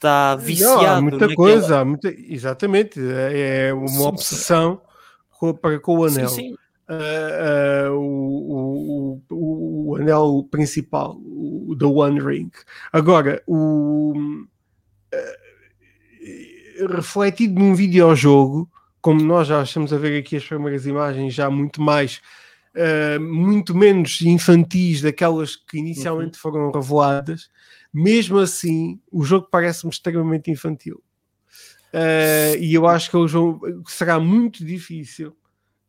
tá viciado. Não, há muita naquela... coisa, muita... exatamente, é, é uma sim, obsessão sim. para com o anel. Sim, uh, uh, o, o, o, anel principal, o The One Ring. Agora, o uh, refletido num videojogo, como nós já estamos a ver aqui as primeiras imagens, já muito mais. Muito menos infantis daquelas que inicialmente uhum. foram reveladas, mesmo assim, o jogo parece-me extremamente infantil. E eu acho que o jogo será muito difícil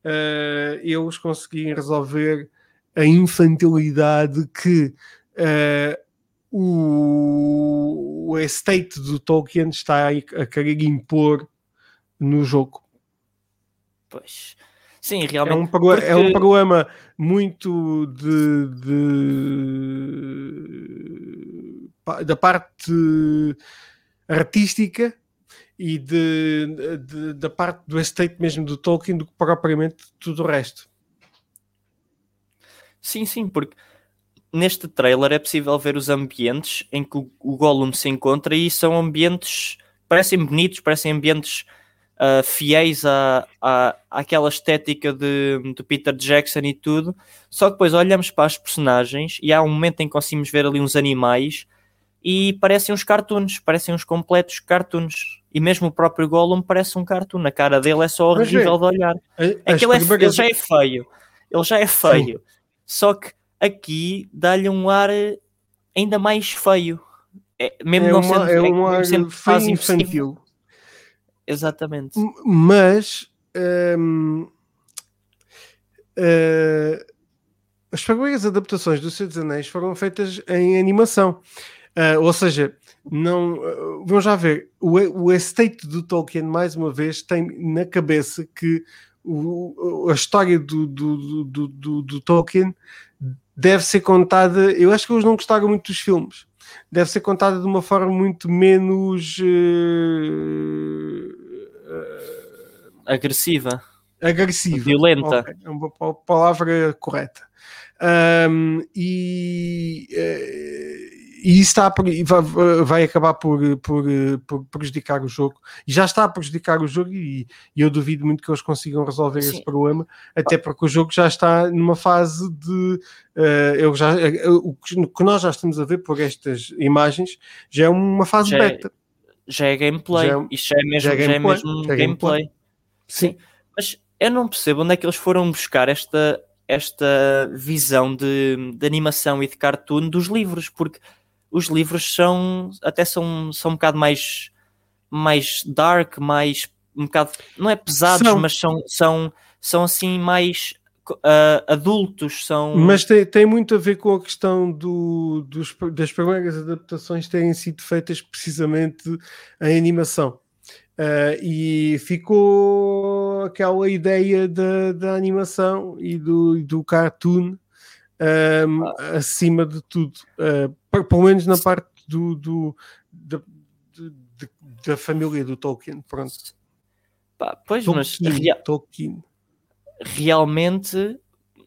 uh, eles conseguirem resolver a infantilidade que uh, o, o estate do Tolkien está a querer impor no jogo. Pois. Sim, realmente. É um, porque... é um problema muito de, de, da parte artística e de, de, da parte do estate mesmo do Tolkien do que propriamente tudo o resto. Sim, sim, porque neste trailer é possível ver os ambientes em que o, o Gollum se encontra e são ambientes, parecem bonitos, parecem ambientes uh, fiéis à, à, àquela estética de, de Peter Jackson e tudo. Só que depois olhamos para as personagens e há um momento em que conseguimos ver ali uns animais e parecem uns cartoons, parecem uns completos cartoons. E mesmo o próprio Gollum parece um cartoon. A cara dele é só horrível de olhar. Aquilo é, ele já é feio. Ele já é feio. Sim. Só que aqui dá-lhe um ar ainda mais feio. É, mesmo é não uma, sendo, é um ar feio infantil. Exatamente. Mas hum, uh, as primeiras adaptações do Senhor dos Anéis foram feitas em animação. Uh, ou seja, não uh, vamos já ver, o, o estate do Tolkien, mais uma vez, tem na cabeça que o, a história do, do, do, do, do Tolkien deve ser contada. Eu acho que eles não gostaram muito dos filmes. Deve ser contada de uma forma muito menos uh, uh, agressiva, agressiva, violenta. Okay, é uma palavra correta. Um, e uh, e isso está vai acabar por, por, por, prejudicar o jogo e já está a prejudicar o jogo e, e eu duvido muito que eles consigam resolver Sim. esse problema, até porque o jogo já está numa fase de uh, eu já, uh, o que nós já estamos a ver por estas imagens já é uma fase já é beta. É, já é gameplay, já é, isto já é mesmo, já é gameplay. Já é mesmo já é gameplay. Sim. Sim. Mas eu não percebo onde é que eles foram buscar esta, esta visão de, de animação e de cartoon dos livros, porque os livros são até são, são um bocado mais, mais dark, mais um bocado, não é pesados, são. mas são, são, são assim mais uh, adultos. São... Mas tem, tem muito a ver com a questão do, dos, das primeiras adaptações terem sido feitas precisamente em animação. Uh, e ficou aquela ideia da, da animação e do, do cartoon um, ah. acima de tudo, uh, pelo menos na parte do, do da, de, da família do Tolkien. Pronto. Pá, pois, Tolkien, mas rea Tolkien. realmente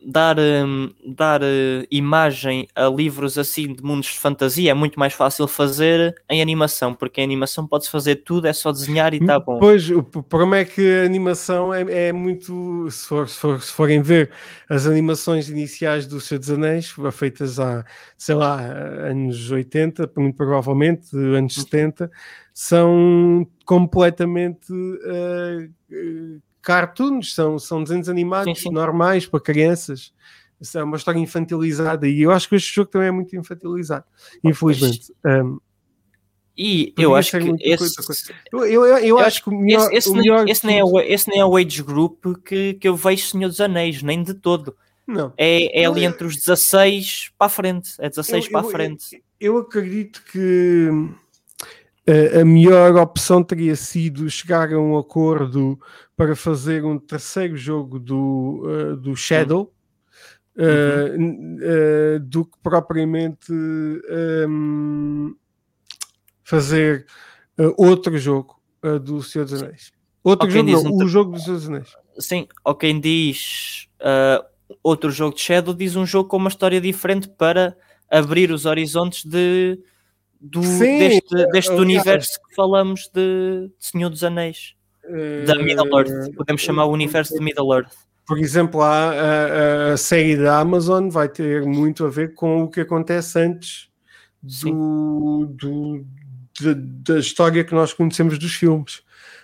dar, um, dar uh, imagem a livros assim de mundos de fantasia é muito mais fácil fazer em animação, porque em animação pode-se fazer tudo, é só desenhar e está bom. Pois, o problema é que a animação é, é muito. Se, for, se, for, se, forem ver as animações iniciais do Senhor dos Anéis, feitas há, sei lá, anos 80, muito provavelmente, anos 70, uhum. são completamente. Uh, cartoons, são, são desenhos animados sim, sim. normais para crianças. Isso é uma história infantilizada e eu acho que este jogo também é muito infantilizado, infelizmente. Um, e eu acho que esse, eu, eu, eu, eu acho que o melhor, esse, melhor... Nem, esse, nem é o, esse nem é o age group que, que eu vejo Senhor dos Anéis, nem de todo. Não. É, é ali entre os 16 para a frente. É 16 para a frente. Eu, acredito que a melhor opção teria sido chegar a um acordo para fazer um terceiro jogo do, uh, do Shadow uhum. uh, uh, do que propriamente um, fazer outro jogo do Senhor dos Anéis. Outro jogo, não, um o jogo dos Senhor dos Anéis. Sim, ou quem diz outro jogo de Shadow diz um jogo com uma história diferente para abrir os horizontes de do, Sim, deste, deste universo que falamos de, de Senhor dos Anéis, uh, da Middle Earth, podemos chamar o universo de Middle Earth. Por exemplo, a, a, a, série da Amazon vai ter muito a ver com o que acontece antes do, do de, da história que nós conhecemos dos filmes.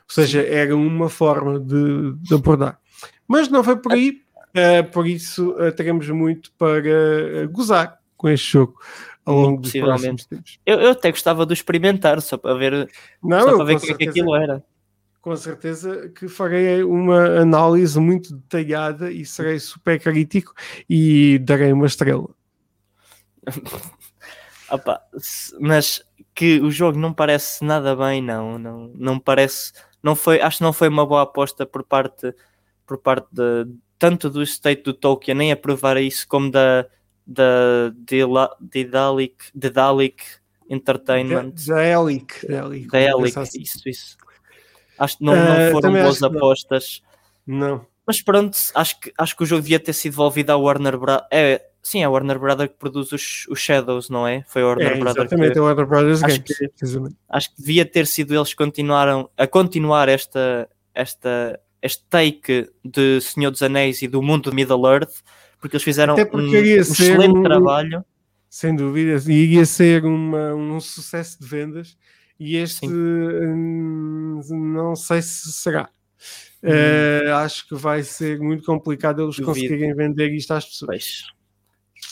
Ou seja, era uma forma de, de, abordar. Mas não foi por aí, uh, por isso uh, teremos muito para uh, gozar com este jogo ao longo dos próximos tempos. Eu, eu até gostava de experimentar, só para ver, Não, só para ver como é que aquilo era. Com certeza que farei uma análise muito detalhada e serei super crítico e darei uma estrela. [LAUGHS] Opa, mas que o jogo não parece nada bem, não, não, não parece, não foi, acho que não foi uma boa aposta por parte, por parte de, tanto do state do Tolkien, nem aprovar isso como da, da Daedalic, Daedalic Entertainment. Daedalic. Daedalic, assim. isso, isso. Acho que não, não uh, foram boas apostas. Não. Mas pronto, acho que, acho que o jogo devia ter sido devolvido à Warner Bros. É, Sim, é a Warner Brothers que produz os, os Shadows, não é? Foi a Warner É, Brothers exatamente, que, a Warner Brothers acho Games. que- acho que devia ter sido eles que continuaram a continuar esta, esta, este take de Senhor dos Anéis e do mundo de Middle Earth, porque eles fizeram um, porque um ser excelente um- trabalho. Sem dúvida, e iria ser uma- um sucesso de vendas. E este hum, não sei se será. Hum. Eh, acho que vai ser muito complicado eles Duvido. conseguirem vender isto às pessoas.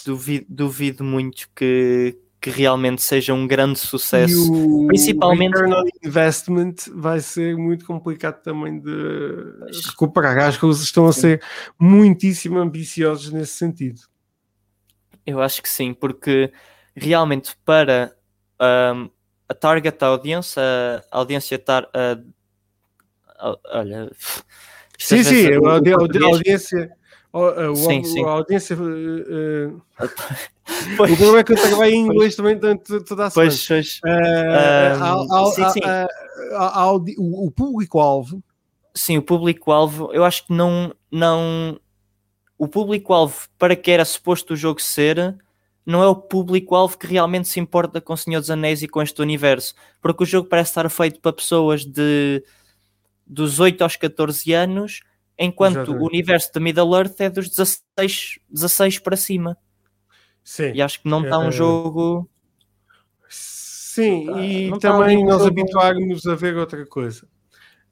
Duvido, duvido muito que, que realmente seja um grande E sucesso. o principalmente- return on investment vai ser muito complicado também de recuperar. Acho que eles estão a ser muitíssimo ambiciosos nesse sentido. Eu acho que sim, porque realmente para ahm, a target audience, a audiência tar, a- a- olha, Sim, sim, a, a português- audiência. A- o- Sim, sim. a audiência. eh, eh, Pois, [LAUGHS] o problema é que eu trabalho em inglês também durante toda a semana. pois, pois, Eh, o, o público-alvo sim, o público-alvo, eu acho que não, não, o público-alvo para que era suposto o jogo ser, não é o público-alvo que realmente se importa com o Senhor dos Anéis e com este universo, porque o jogo parece estar feito para pessoas de dos 8 aos 14 anos, enquanto Exatamente. o universo de Middle Earth é dos 16, 16 para cima. Sim. E acho que não está um Eh, jogo. Sim, Tá, e não tá também ali um nós habituarmos a ver outra coisa.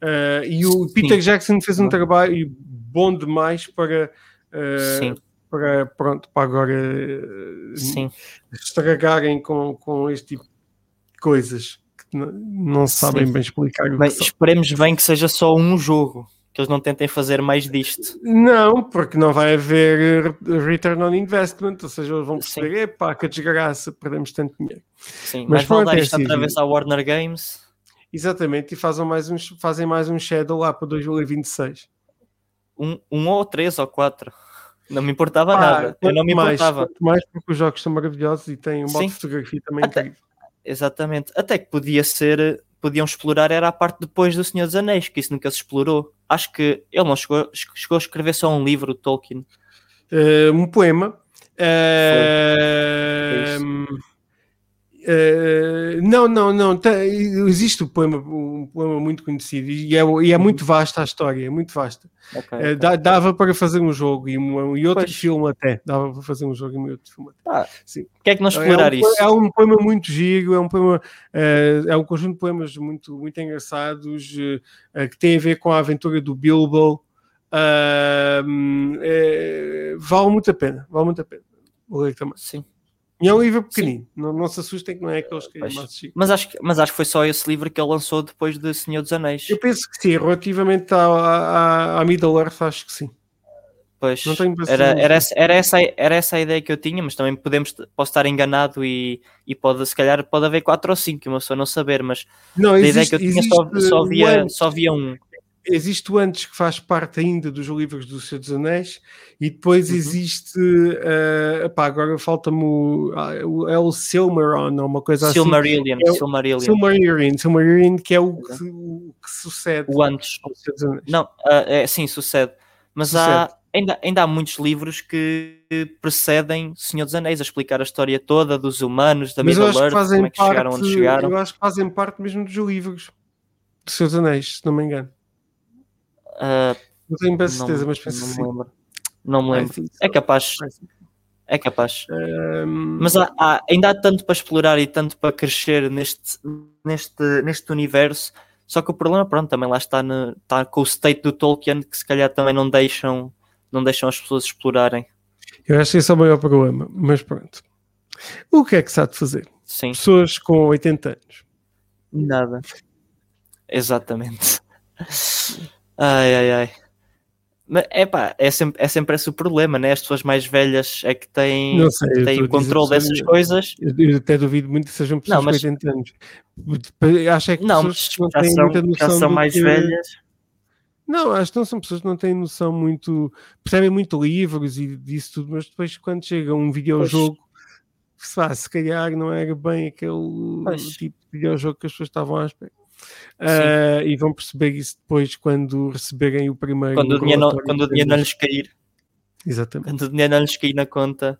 Uh, e o Peter Jackson fez um trabalho bom demais para, uh, Sim, para, pronto, para agora uh, sim. estragarem com, com este tipo de coisas que não se sabem Sim. bem explicar. Bem, esperemos bem que seja só um jogo, que eles não tentem fazer mais disto. Não, porque não vai haver uh, return on investment, ou seja, eles vão perceber, epá, que desgraça, perdemos tanto dinheiro. Sim, Mas mas vão dar é isto assim, outra vez à Warner Games. Exatamente, e fazem mais um, fazem mais um Shadow lá para 2026. Um, um ou três ou quatro. Não me importava Pá, nada. Eu não me mais, importava. mais porque os jogos são maravilhosos e têm um modo de fotografia também Até- incrível. Exatamente. Até que podia ser. Podiam explorar era a parte depois do Senhor dos Anéis, que isso nunca se explorou. Acho que ele não chegou, chegou a escrever só um livro, Tolkien. Uh, um poema. Uh, uh, não, não, não. tá- existe um poema, um poema muito conhecido e é, e é Uhum. muito vasta a história, é muito vasta. Ok, Uh, ok. dá- dava para fazer um jogo e, um, e outro Pois. filme até. Dava para fazer um jogo e um outro filme até. Ah, Sim. Porquê é que não explorar é um, isso? É um poema muito giro, é um poema, eh, é um conjunto de poemas muito, muito engraçados que tem a ver com a aventura do Bilbo. Vale muito a pena, vale muito a pena. Vou ler também. Sim. E é um livro pequenino, não, não se assustem que não é aqueles que é mais chique. Mas acho, que, mas acho que foi só esse livro que ele lançou depois de Senhor dos Anéis. Eu penso que sim, relativamente à, à, à Middle Earth, acho que sim. Pois, era, era, essa, era, essa, era essa a ideia que eu tinha, mas também podemos, posso estar enganado e, e pode, se calhar pode haver quatro ou cinco, uma pessoa não saber, mas Não, a ideia existe, que eu tinha existe só, só, via, só via um. Existe o antes que faz parte ainda dos livros do Senhor dos Anéis e depois Uhum. existe uh, epá, agora falta-me o, o- é o Silmaron ou uma coisa Silmarillion, É o- Silmarillion, assim Silmarillion, Silmarillion que é o que, o que sucede o antes. ao Senhor dos Anéis Não, ah, é, sim, sucede. Mas há, ainda, ainda há muitos livros que precedem Senhor dos Anéis, a explicar a história toda dos humanos, da Middle Earth, como é que chegaram parte onde chegaram. eu acho que fazem parte mesmo dos livros do Senhor dos Anéis, se não me engano Ah, não tenho bem certeza, mas penso não me lembro. Não me lembro. É capaz, é capaz. Um, Mas há- há- ainda há tanto para explorar e tanto para crescer neste, neste, neste universo. Só que o problema, pronto, também lá está, no, está com o state do Tolkien, que se calhar também não deixam, não deixam as pessoas explorarem. eu acho que esse é o maior problema mas pronto o que é que se há de fazer? Sim, pessoas com 80 anos nada. Exatamente. Ai, ai, ai. Mas, epá, é sempre, é sempre esse o problema, né? As pessoas mais velhas é que têm, sei, eu têm o controle dessas coisas. Eu, eu até duvido muito que sejam pessoas Não, mas- com 80 anos. Acho é que Não, pessoas que não já têm são, muita já noção são do mais que- velhas. Não, acho que não são pessoas que não têm noção muito. percebem muito livros e disso tudo, mas depois quando chega um videojogo, se, pá, se calhar não era bem aquele Pois. tipo de videojogo que as pessoas estavam à espera. Ah, e vão perceber isso depois quando receberem o primeiro. Quando o dinheiro não, quando o dinheiro não lhes cair. Exatamente. Quando o dinheiro não lhes cair na conta.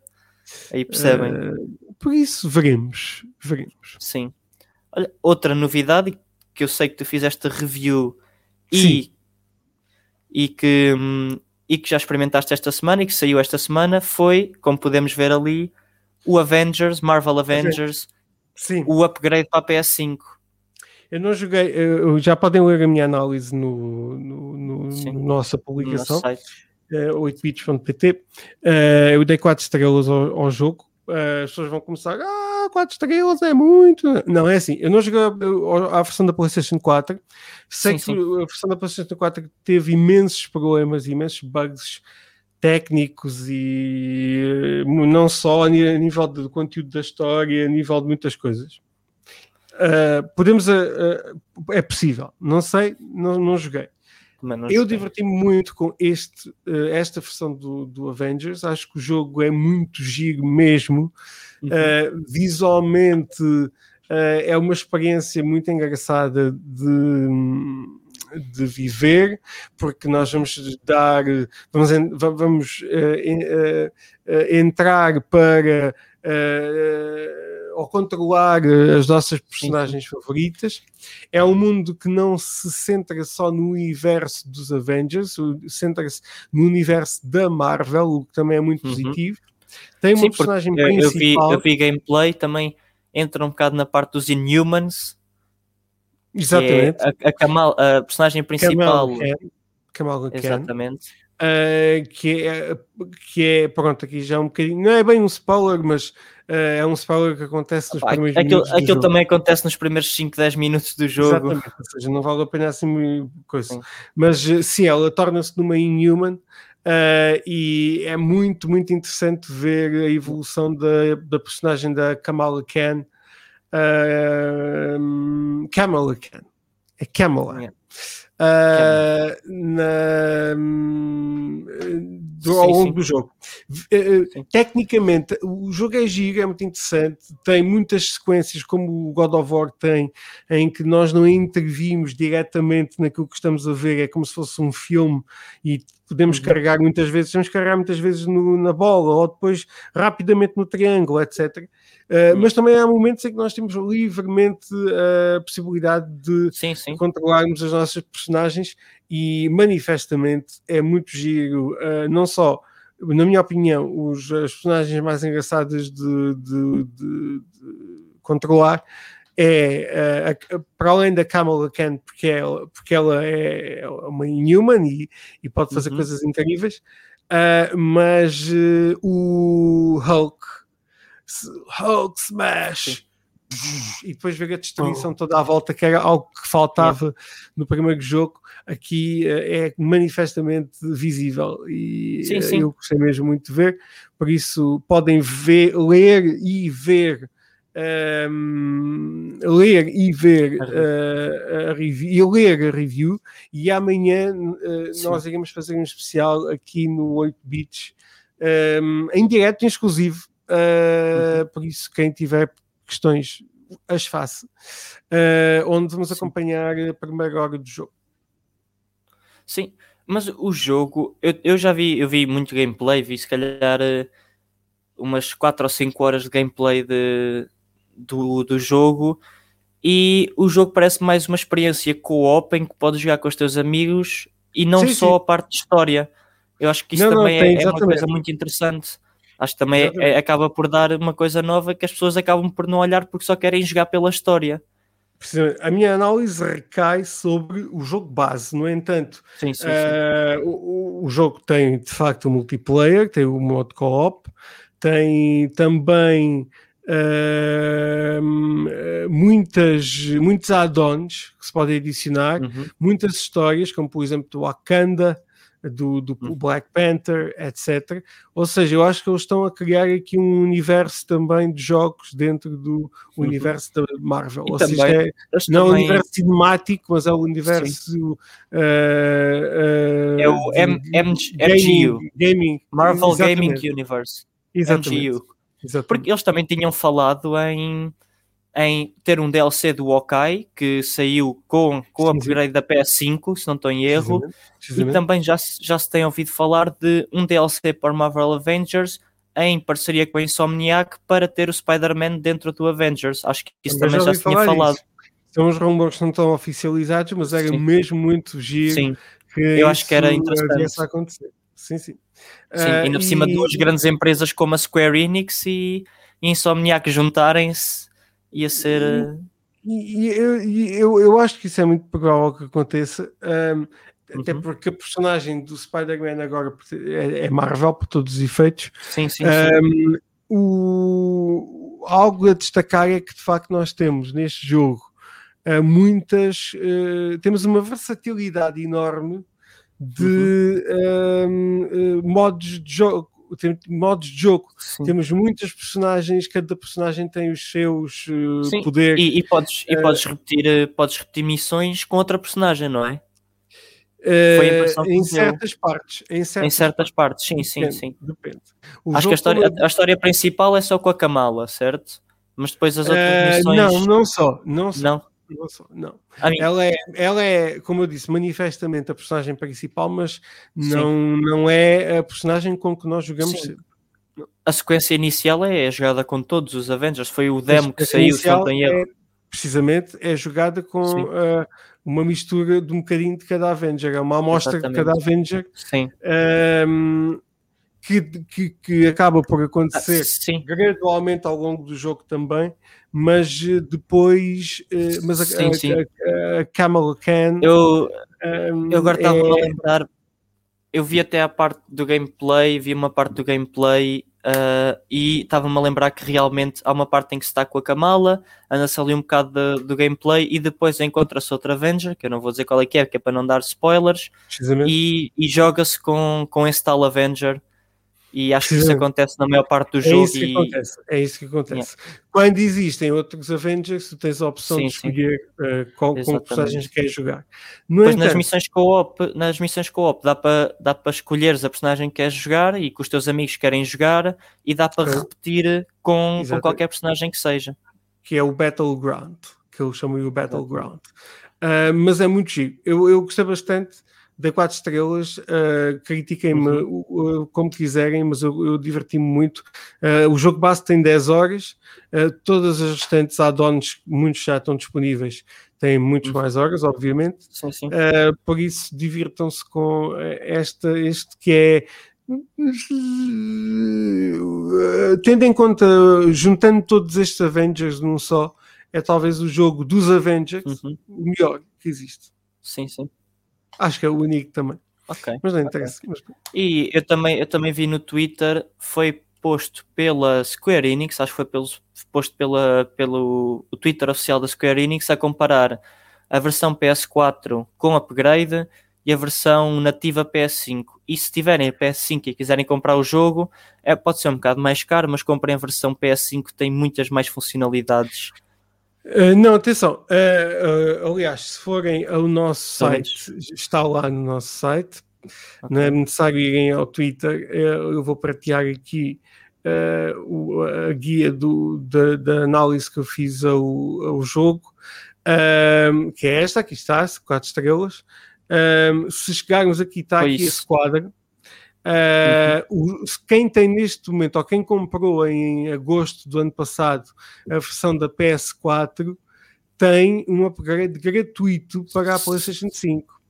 Aí percebem. Uh, por isso, veremos. veremos. Sim. Olha, outra novidade que eu sei que tu fizeste review e, e, que, hum, e que já experimentaste esta semana e que saiu esta semana foi, como podemos ver ali, o Avengers, Marvel Avengers, Sim. o upgrade para a PS5. Eu não joguei, eu, já podem ler a minha análise no, no, no, no nossa publicação, uh, 8bits.pt. Uh, eu dei 4 estrelas ao, ao jogo. Uh, as pessoas vão começar, ah, 4 estrelas é muito. Não, é assim, eu não joguei a, a versão da PlayStation 4. Sei sim, que sim. a versão da PlayStation 4 teve imensos problemas, imensos bugs técnicos e não só a nível do conteúdo da história, a nível de muitas coisas. Uh, podemos, uh, uh, é possível, não sei, não, não joguei. Não eu diverti-me muito com este, esta versão do, do, Avengers. Acho que o jogo é muito giro mesmo. Uhum. visualmente é uma experiência muito engraçada de, de viver, porque nós vamos dar, vamos, vamos entrar para ou controlar eh, as nossas personagens sim, favoritas. É um mundo que não se centra só no universo dos Avengers, centra-se no universo da Marvel, o que também é muito uhum. positivo. Tem uma sim, personagem principal. Eu vi, eu vi gameplay também entra um bocado na parte dos Inhumans. Exatamente. É a, a, Kamal, a personagem principal. Kamal Khan. Exatamente. Uh, que, é, que é, pronto, aqui já é um bocadinho, não é bem um spoiler, mas uh, é um spoiler que acontece nos primeiros aquilo, minutos. Aquilo jogo. também acontece nos primeiros 5, 10 minutos do jogo. Exatamente, ou seja, não vale a pena assim coisa. Sim. Mas eh, sim, ela torna-se numa Inhuman uh, e é muito, muito interessante ver a evolução da, da personagem da Kamala Khan. Kamala Khan. É Kamala. Yeah. Uh, na, do, ao longo sim. do jogo. Uh, tecnicamente, o jogo é giro, é muito interessante, tem muitas sequências, como o God of War tem, em que nós não intervimos diretamente naquilo que estamos a ver, é como se fosse um filme e podemos uhum. carregar muitas vezes, vamos carregar muitas vezes no, na bola ou depois rapidamente no triângulo, etc. Uh, mas também há momentos em que nós temos livremente a possibilidade de sim, sim. controlarmos as nossas personagens e manifestamente é muito giro, uh, não só, na minha opinião, os, as personagens mais engraçadas de, de, de, de controlar é uh, para além da Kamala Khan, porque ela, porque ela é uma inhuman e, e pode fazer uhum. coisas incríveis, uh, mas uh, o Hulk Hulk Smash. E depois ver a destruição oh. toda à volta, que era algo que faltava no primeiro jogo, aqui eh, é manifestamente visível e sim, eh, sim. eu gostei mesmo muito de ver. Por isso, podem ver, ler e ver um, ehm, ler e ver uh, a review e ler a review e amanhã uh, nós iremos fazer um especial aqui no 8 bits um, ehm, em direto, em exclusivo Uh, por isso, quem tiver questões, as faça. Uh, onde vamos acompanhar a primeira hora do jogo. Sim, mas o jogo, eu, eu já vi, eu vi muito gameplay, vi se calhar uh, umas 4 ou 5 horas de gameplay de, do, do jogo e o jogo parece mais uma experiência co-op em que podes jogar com os teus amigos e não sim, só sim. a parte de história. Eu acho que isso não, também não, é, é, uma coisa muito interessante. Acho que também é, acaba por dar uma coisa nova que as pessoas acabam por não olhar porque só querem jogar pela história. A minha análise recai sobre o jogo base, no entanto, sim, sim, sim. Uh, o, o, jogo tem de facto o multiplayer, tem o modo co-op, tem também uh, muitas, muitos add-ons que se podem adicionar, uhum. muitas histórias, como por exemplo do Wakanda, do, do hum. Black Panther, etc. Ou seja, eu acho que eles estão a criar aqui um universo também de jogos dentro do uhum. universo da Marvel. E Ou também, seja, é, não é o universo cinemático, mas é o universo. Uh, uh, é o M M MGU gaming, Marvel Gaming Universe. Exatamente. MGU. Exatamente. Porque eles também tinham falado em em ter um DLC do Okai que saiu com, com o upgrade da PS5, se não estou em erro, e também já, já se tem ouvido falar de um DLC para Marvel Avengers em parceria com a Insomniac para ter o Spider-Man dentro do Avengers. Acho que isso também, também já, já se tinha falado. Disso. São os rumores que não estão oficializados, mas era sim. mesmo muito giro. Sim, eu acho que era interessante. acontecer. Sim, sim. Sim, uh, ainda por cima de duas grandes empresas como a Square Enix e Insomniac juntarem-se ia ser. E, e, eu, eu, eu acho que isso é muito provável que aconteça. Um, uhum. Até porque a personagem do Spider-Man agora é, é, Marvel por todos os efeitos. Sim, sim. Um, sim. O, algo a destacar é que de facto nós temos neste jogo uh, muitas. Uh, temos uma versatilidade enorme de uhum. uh, modos de jogo. Modos de jogo, Sim. temos muitas personagens, cada personagem tem os seus uh, poderes. E, e, podes, e podes, repetir, podes repetir missões com outra personagem, não é? A em certas partes. Em certas, em certas partes, sim, sim, depende, sim. Depende. Acho que a história, a, a história principal é só com a Kamala, certo? Mas depois as outras missões. Não, não só. Não só. Não. Não. Ela, é, ela é, como eu disse, manifestamente a personagem principal, mas não, não é a personagem com que nós jogamos sempre. A sequência inicial é, é jogada com todos os Avengers. Foi o demo que saiu, se não tem erro. É, precisamente, é jogada com uh, uma mistura de um bocadinho de cada Avenger. É uma amostra Exatamente. de cada Avenger. Sim. Um, que, que, que, acaba por acontecer ah, gradualmente ao longo do jogo também, mas eh, depois, uh, mas a, sim, a, sim. a, a Kamala Khan. Eu, um, eu agora estava é... a lembrar, eu vi até a parte do gameplay, vi uma parte do gameplay uh, e estava-me a lembrar que realmente há uma parte em que se está com a Kamala, anda-se ali um bocado de, do gameplay e depois encontra-se outra Avenger, que eu não vou dizer qual é que é, que é para não dar spoilers, e, e joga-se com, com esse tal Avenger e acho que isso acontece na maior parte do é jogo. Isso e... acontece, é isso que acontece. Yeah. Quando existem outros Avengers, tu tens a opção sim, de escolher uh, qual, com personagens que queres jogar. No entanto, nas missões co-op, nas missões co-op dá para dá para escolheres a personagem que queres jogar e que os teus amigos querem jogar e dá para repetir com, com, qualquer personagem que seja. Que é o Battleground, que eu chamo o Battleground. Uh, mas é muito giro. Eu, eu gostei bastante dei quatro estrelas, uh, critiquem-me uhum. como quiserem, mas eu, eu diverti-me muito. Uh, o jogo base tem 10 horas, uh, todas as restantes add-ons, muitos já estão disponíveis, têm muitas uhum. mais horas, obviamente. Sim, sim. por isso, divirtam-se com esta, este que é. Tendo em conta, juntando todos estes Avengers num só, é talvez o jogo dos Avengers uhum. o melhor que existe. Sim, sim. Acho que é o único também. Ok. Mas não interessa. Okay. Mas... E eu também, eu também vi no Twitter, foi posto pela Square Enix, acho que foi pelo, posto pela, pelo o Twitter oficial da Square Enix a comparar a versão PS4 com upgrade e a versão nativa PS5. E se tiverem a PS5 e quiserem comprar o jogo, é, pode ser um bocado mais caro, mas comprem a versão PS5 que tem muitas mais funcionalidades Uh, não, atenção. Uh, uh, aliás, se forem ao nosso site, está lá no nosso site. Okay. Não é necessário irem ao Twitter. eu vou partilhar aqui o, a guia do, da, da, análise que eu fiz ao, ao jogo, que é esta. Aqui está, quatro estrelas. se chegarmos aqui, está Foi aqui isso. esse quadro. Uh, quem tem neste momento, ou quem comprou em agosto do ano passado a versão da PS4, tem um upgrade gratuito para a PlayStation 5.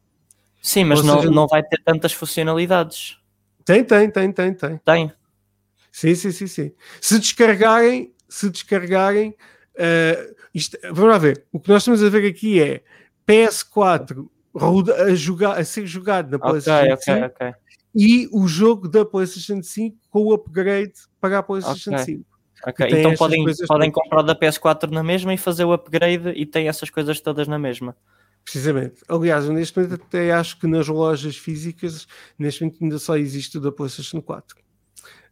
Sim, mas não, não vai ter tantas funcionalidades. Tem, tem, tem, tem, tem. Tem. Sim, sim, sim, sim. Se descarregarem, se descarregarem, uh, isto, vamos lá ver. O que nós estamos a ver aqui é PS4 a, jogar, a ser jogado na PlayStation okay, 5. Okay, okay e o jogo da PlayStation 5 com o upgrade para a PlayStation okay. 5. Ok, então podem, podem comprar da PS4 na mesma e fazer o upgrade e tem essas coisas todas na mesma. Precisamente. Aliás, neste momento até acho que nas lojas físicas, neste momento ainda só existe o da PlayStation 4.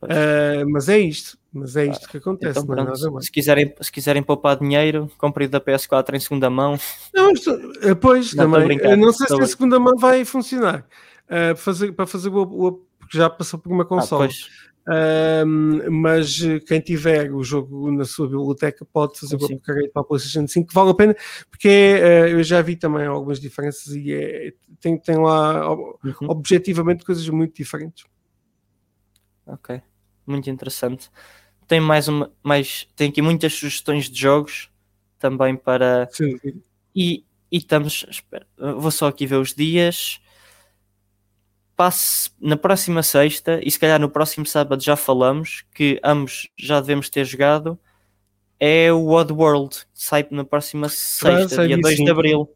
Uh, ah, mas é isto, mas é isto que acontece. Então, pronto, se, quiserem, se quiserem poupar dinheiro, comprem da PS4 em segunda mão. Não, isto, ah, pois, não, também. Não sei se a segunda mão vai funcionar uh, fazer, para fazer o, o, porque já passou por uma consola. Ah, mas quem tiver o jogo na sua biblioteca pode fazer o upgrade para a PlayStation 5, que vale a pena, porque é, eu já vi também algumas diferenças e é, tem, tem lá uhum. objetivamente coisas muito diferentes. Ok. muito interessante. Tem mais uma, mais, tem aqui muitas sugestões de jogos também para. Sim. E, e estamos. Espera, vou só aqui ver os dias. Passe na próxima sexta, e se calhar no próximo sábado já falamos, que ambos já devemos ter jogado. É o Odd World, sai na próxima sexta, sai dia dia 2 de. Abril.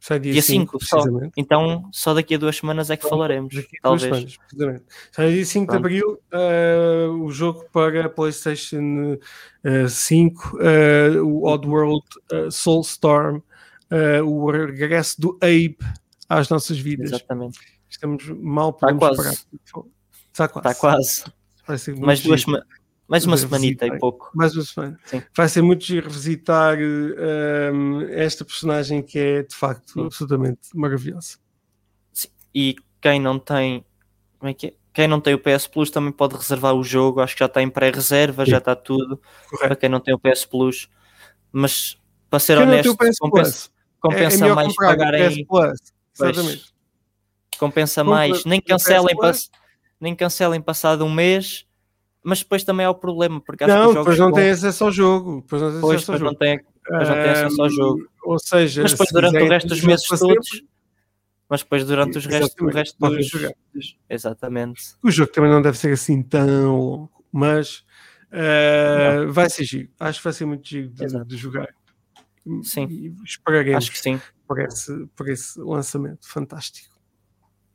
Sai dia, Dia 5, 5 só. Então só daqui a duas semanas é que falaremos. Daqui a duas talvez. semanas, precisamente. Sai dia 5 de. Abril eh, o jogo para PlayStation eh, 5, eh, o Oddworld uh, Soulstorm, eh, o regresso do Abe às nossas vidas. Exatamente. Estamos mal Está podemos quase. parar. Está quase. Está quase. Vai ser Mais duas mais uma semanita e pouco. Mais uma semana. Sim. Vai ser muito giro revisitar um, esta personagem que é de facto Sim. absolutamente maravilhosa. E quem não tem. Como é que é? Quem não tem o PS Plus também pode reservar o jogo. Acho que já está em pré-reserva, já está tudo. Para Correto. quem não tem o PS Plus. Mas para ser Quem honesto, compensa, compensa é, é mais o pagarem. PS Plus. Pois. Exatamente. Compensa Compra mais. Nem cancelem, pass- nem cancelem passado um mês, mas depois também há o problema, porque acho que Não, depois não tem acesso ao jogo. Depois não tem Pois, acesso ao depois não jogo. tem, depois não tem acesso ao jogo. Ou seja, Mas depois se durante o resto dos meses jogo todos, sempre, mas depois durante os restos, o resto dos, jogar. Exatamente. O jogo também não deve ser assim tão longo, mas ah, vai ser giro. Acho que vai ser muito giro de, de jogar. Sim. E esperaremos Acho que sim, por, esse, por esse lançamento fantástico.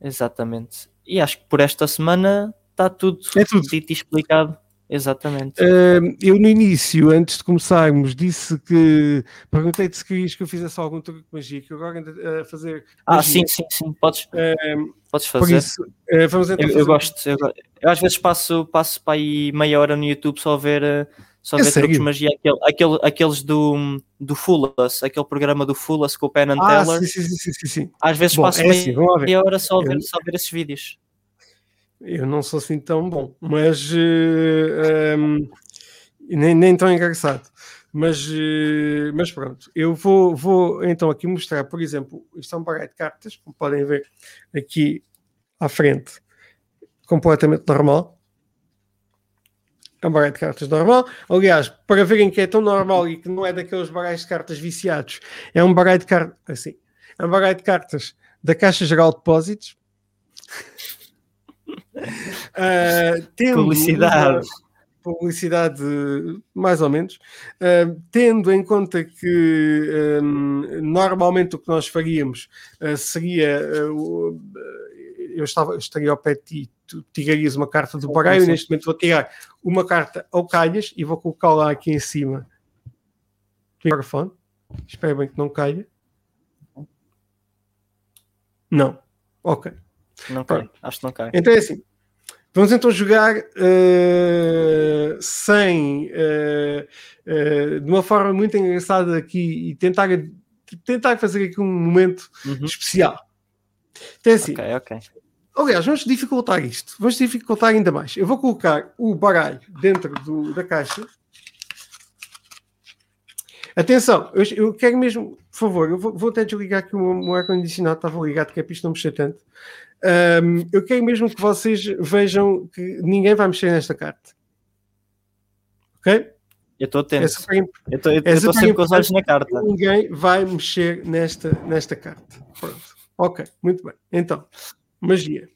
Exatamente. E acho que por esta semana está tudo, É tudo. dito e explicado. Exatamente. Ahm, eu no início, antes de começarmos, disse que perguntei-te se querias que eu fizesse algum truque que eu agora ando a fazer ah, magia. sim, sim, sim. Podes, Ahm, podes por fazer. isso, eh, vamos então Eu, eu gosto, eu, eu às vezes passo, passo para aí meia hora no YouTube só a ver, eh, só É ver truques de sério? magia, aquele, aquele, aqueles do, do Fullus, aquele programa do Fullus com o Penn and Ah, Teller. sim, sim, sim, sim, sim. Às vezes Bom, passo é assim, meia, hora só a ver, Eu- só ver esses vídeos. Eu não sou assim tão bom, mas eh, ehm, nem, nem tão engraçado. Mas, eh, mas pronto, eu vou, vou então aqui mostrar, por exemplo, isto é um baralho de cartas, como podem ver aqui à frente, completamente normal. É um baralho de cartas normal. Aliás, para verem que é tão normal e que não é daqueles baralhos de cartas viciados, é um baralho de cartas assim, é um baralho de cartas da Caixa Geral de Depósitos. [LAUGHS] Ah, tendo Publicidade. uma- publicidade mais ou menos, ah, tendo em conta que ah, normalmente o que nós faríamos ah, seria eu estava eu estaria ao pé de ti, tu tirarias uma carta do baralho, neste momento vou tirar uma carta ao calhas e vou colocá-la aqui em cima do microfone. Espero bem que não caia. Não. Ok. Não cai, acho que não cai. Então é assim. Vamos então jogar eh, sem eh, eh, de uma forma muito engraçada aqui e tentar, tentar fazer aqui um momento Uhum. especial. Então é assim. Ok, ok. Aliás, vamos dificultar isto. Vamos dificultar ainda mais. Eu vou colocar o baralho dentro do- da caixa. Atenção, eu, eu quero mesmo, por favor, eu vou, vou até desligar aqui o meu ar-condicionado, estava ligado, que é para isto não mexer tanto. Ahm, eu quero mesmo que vocês vejam que ninguém vai mexer nesta carta. Ok? Eu estou atento. É super imp- Eu estou é sempre com os olhos na carta. Ninguém vai mexer nesta, nesta carta. Pronto. Ok, muito bem. Então, magia.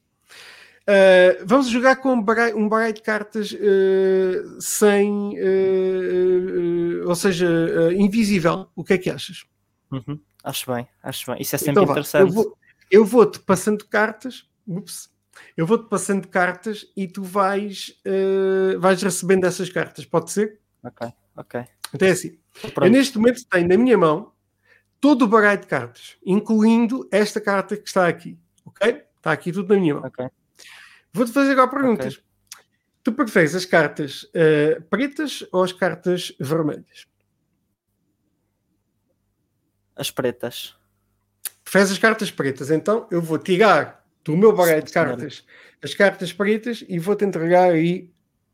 Uh, vamos jogar com um baralho, um baralho de cartas uh, sem, uh, ou seja, invisível. O que é que achas? Uhum. Acho bem, acho bem. Isso é sempre Então interessante. Eu vou- eu vou-te passando cartas. Ups, eu vou-te passando cartas e tu vais, vais recebendo essas cartas. Pode ser? Ok, ok. Então é assim. Eu neste momento tenho na minha mão todo o baralho de cartas, incluindo esta carta que está aqui. Ok? Está aqui tudo na minha mão. Ok. Vou-te fazer agora perguntas. Tu preferes as cartas eh, pretas ou as cartas vermelhas? As pretas. Preferes as cartas pretas, então eu vou tirar do meu baralho de cartas as cartas pretas e vou-te entregar aí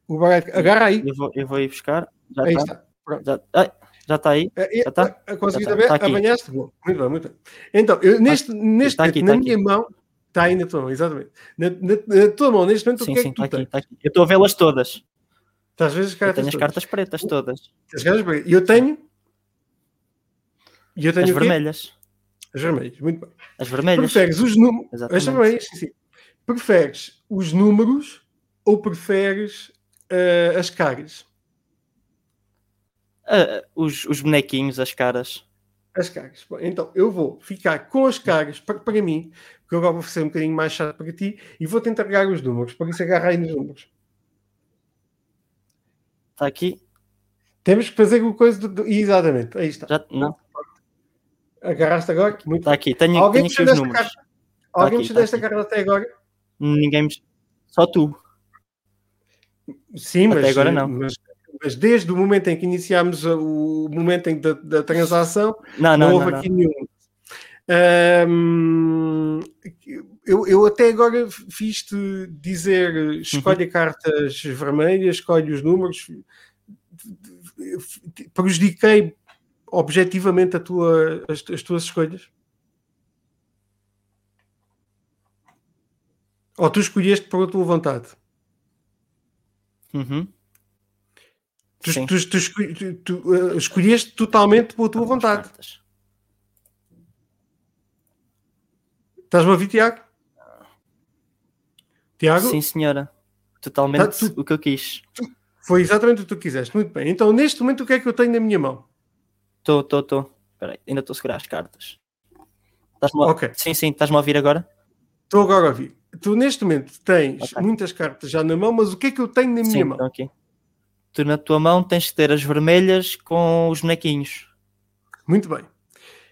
o baralho. Agarra aí. Eu vou, eu vou ir buscar. Já Aí está. está. Pronto. Já, já está aí. Eh, Já tá? eh, Consegui Já tá. Tá aqui. Apanhaste? Boa. Muito bem, muito bem. Então, eu, neste, neste Tá aqui, momento, na tá minha mão, está aí na tua mão, exatamente. Na, na- na tua mão, neste momento, Sim, o que sim, é que tu aqui, tens? aqui. Eu estou a vê-las todas. Estás a ver as Eu cartas tenho as todas? cartas pretas todas. As cartas pretas. E eu tenho. E eu tenho As vermelhas. As vermelhas. Muito bem. As vermelhas. Preferes os números. As vermelhas, sim, sim. Preferes os números ou preferes eh, as caras? Ah, os, os bonequinhos, as caras. As caras. Bom, então, eu vou ficar com as caras para, para mim, porque agora vou ser um bocadinho mais chato para ti, e vou tentar pegar os números. Por isso, agarra aí nos números. Está aqui? Temos que fazer o coisa do, do- Exatamente, aí está. Já, não, Agarraste agora? Muito está aqui. Tenho, Alguém tenho aqui os números. carta? Alguém aqui, mexeu tá desta aqui. carta até agora? Ninguém me... Só tu. Sim, Até mas, agora não. Mas, mas desde o momento em que iniciámos o momento em da, da transação, Não, não, não, houve não. aqui nenhum. Ahm, eu, eu até agora fiz-te dizer Uhum. escolhe cartas vermelhas, escolhe os números, prejudiquei objetivamente a tua, as, as tuas escolhas? Ou tu escolheste por a tua vontade? Uhum. Tu, Sim. tu- tu tu- tu, eh, escolheste totalmente pela tua vontade. Estás-me a ouvir, Tiago? Tiago? Sim, senhora. Totalmente Tá, o que eu quis. Foi exatamente o que tu quiseste. Muito bem. Então, neste momento, o que é que eu tenho na minha mão? Estou, estou, estou. Espera aí, ainda estou a segurar as cartas. Estás-me a- Ok. Sim, sim, estás-me a ouvir agora? Estou agora a ouvir. Tu, neste momento, tens Ok. muitas cartas já na mão, mas o que é que eu tenho na minha sim, mão? estão aqui. Tu na tua mão tens que ter as vermelhas com os bonequinhos. Muito bem.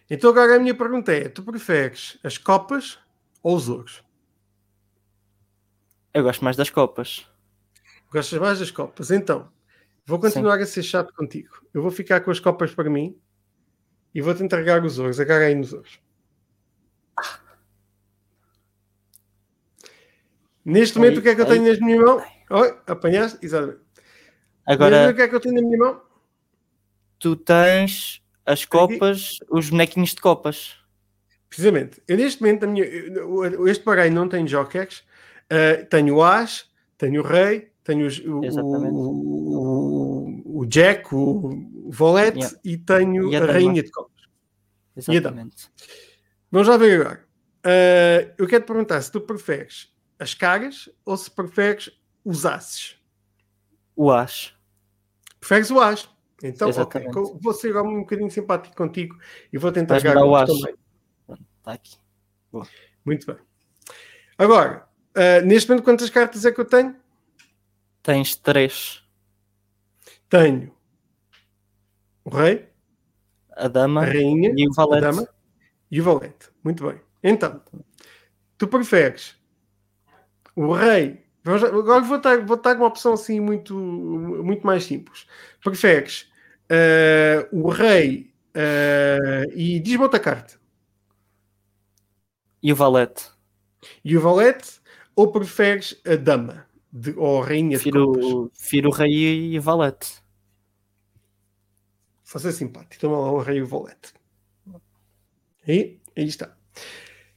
Então, agora a minha pergunta é: tu preferes as copas ou os ouros? Eu gosto mais das copas. Gostas mais das copas? Então, vou continuar a ser chato contigo. Eu vou ficar com as copas para mim e vou-te entregar os ouros. Agarra aí nos ouros. Neste momento, o que é que eu tenho na minha mão? Oi, apanhaste? Exatamente. Agora o que é que eu tenho na minha mão? tu tens as copas, os bonequinhos de copas. Precisamente. Eu, neste momento, minha, este baralho não tem jokers. Uh, tenho o As, tenho o Rei, tenho os- o, o, o, Jack, o, Volete Yeah. e tenho E a a. Rainha de Copas. Exatamente. Vamos lá ver agora. Uh, eu quero te perguntar se tu preferes as caras ou se preferes os Aces. O As. Preferes o As. Então, Vou ser um bocadinho simpático contigo e vou tentar jogar o As. também. Está aqui. Muito bem. Agora, uh, neste momento, quantas cartas é que eu tenho? Tens três. Tenho o Rei, A dama a Rainha, e o valete. Dama e o Valete. Muito bem. Então, tu preferes o Rei. Agora vou dar, vou dar uma opção assim muito, muito mais simples. Preferes uh, o Rei uh, e diz-me outra carta. E o valete. E o Valete ou preferes a Dama de, ou a Rainha de Copas? Prefiro, o rei e o valete. Vou ser simpático. Toma lá o Rei e o Valete. Aí, aí está.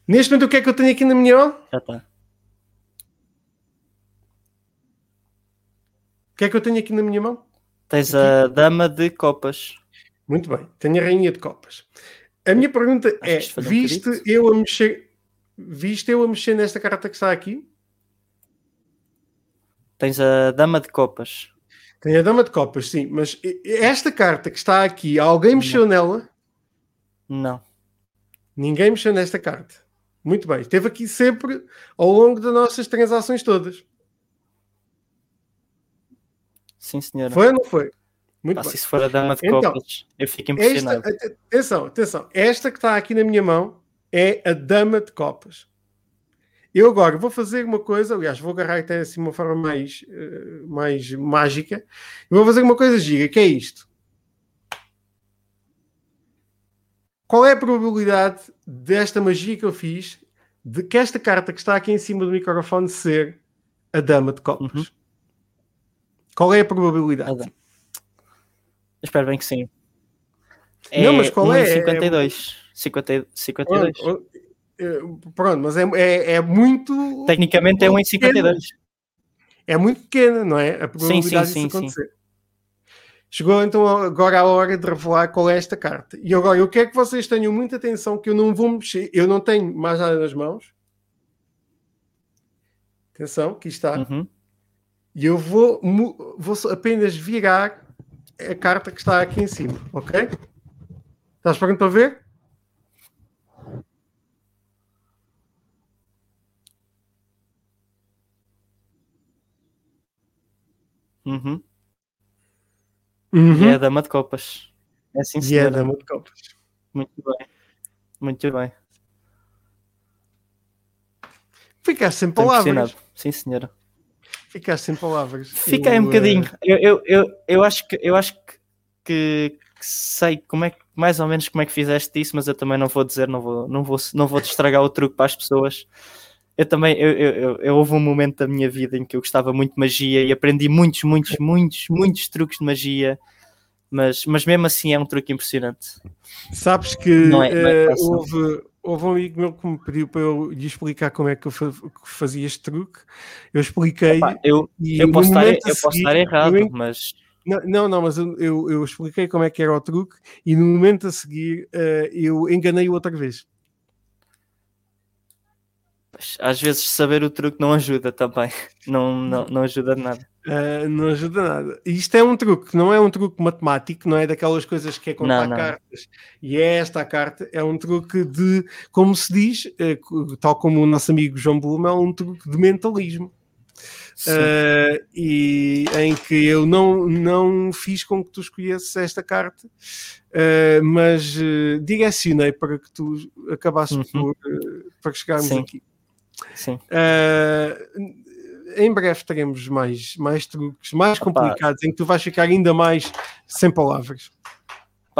Neste momento, o que é que eu tenho aqui na minha mão? Já está. Que é que eu tenho aqui na minha mão? Tens a dama de copas. Muito bem, tenho a rainha de copas. A minha pergunta é: um viste eu a mexer, viste eu a mexer nesta carta que está aqui? Tens a dama de copas. Tenho a dama de copas, sim, mas esta carta que está aqui, alguém mexeu nela? Não. Ninguém mexeu nesta carta. Muito bem, esteve aqui sempre ao longo das nossas transações todas. Sim, senhora. Foi ou não foi? Muito Pá, bem. se isso for a dama de Então, copas, eu fico Esta, impressionado. at- atenção, atenção. Esta que está aqui na minha mão é a Dama de Copas. Eu agora vou fazer uma coisa, aliás, vou agarrar até assim uma forma mais, eh, mais mágica. Eu vou fazer uma coisa gira, que é isto. Qual é a probabilidade desta magia que eu fiz de que esta carta que está aqui em cima do microfone ser a Dama de Copas? Uhum. Qual é a probabilidade? Espero bem que sim. Não, mas qual é? 52. 50, 52. Pronto, pronto, mas é, é, é muito. Tecnicamente é 1 em 52. é muito pequena, não é? A probabilidade sim, sim, disso acontecer. Chegou então agora a hora de revelar qual é esta carta. E agora eu quero que vocês tenham muita atenção que eu não vou mexer, eu não tenho mais nada nas mãos. Atenção, aqui está. Uhum. E eu vou, vou apenas virar a carta que está aqui em cima, ok? Estás pronto para ver? Uhum. Uhum. E é a dama de copas. É assim, E é a senhora. dama de copas. Muito bem. Muito bem. Ficaste sem palavras. Sim, senhora. Ficaste sem palavras. Fiquei Eu, um bocadinho. eh, Eu, eu, eu, eu acho, que, eu acho que, que, sei como é mais ou menos como é que fizeste isso, mas eu também não vou dizer, não vou, não vou, não vou te estragar o truque para as pessoas. Eu também, eu, eu, eu, houve um momento da minha vida em que eu gostava muito de magia e aprendi muitos, muitos, muitos, muitos truques de magia, mas, mas mesmo assim é um truque impressionante. Sabes que Não é- não é fácil. houve, houve um amigo meu que me pediu para eu lhe explicar como é que eu fazia este truque. Eu expliquei. Eu, e eu, posso estar, momento a eu posso seguir, estar errado, en- mas Não, não, não, mas eu, eu, expliquei como é que era o truque e no momento a seguir eh, eu enganei-o outra vez. Às vezes saber o truque não ajuda também. [LAUGHS] Não, não, não ajuda de nada. Uh, não ajuda nada. Isto é um truque, não é um truque matemático, não é daquelas coisas que é contar Não, não. cartas e é esta a carta, é um truque de, como se diz, co- tal como o nosso amigo João Blum, é um truque de mentalismo. Uh, e em que eu não, não fiz com que tu escolhesses esta carta, uh, mas uh, direcionei para que tu acabasses Uhum. por uh, para chegarmos Sim. aqui. Sim. Uh, em breve teremos mais, mais truques mais Opa. complicados em que tu vais ficar ainda mais sem palavras.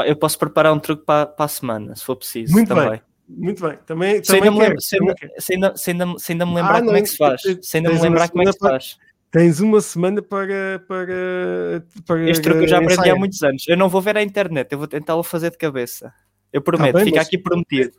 Eu posso preparar um truque para, para a semana, se for preciso. Muito também. bem. Muito bem. Também, Se ainda, também me quero, lembro, se, também ainda, quero. se, ainda, se, ainda, se ainda me lembrar Ah, como é que se faz. tens- Se ainda me lembrar como é que se faz. Tens uma semana para, para, para Este truque eu já aprendi há muitos anos. Eu não vou ver a internet, eu vou tentá-lo fazer de cabeça. Eu prometo, Tá bem, fica mas- aqui prometido.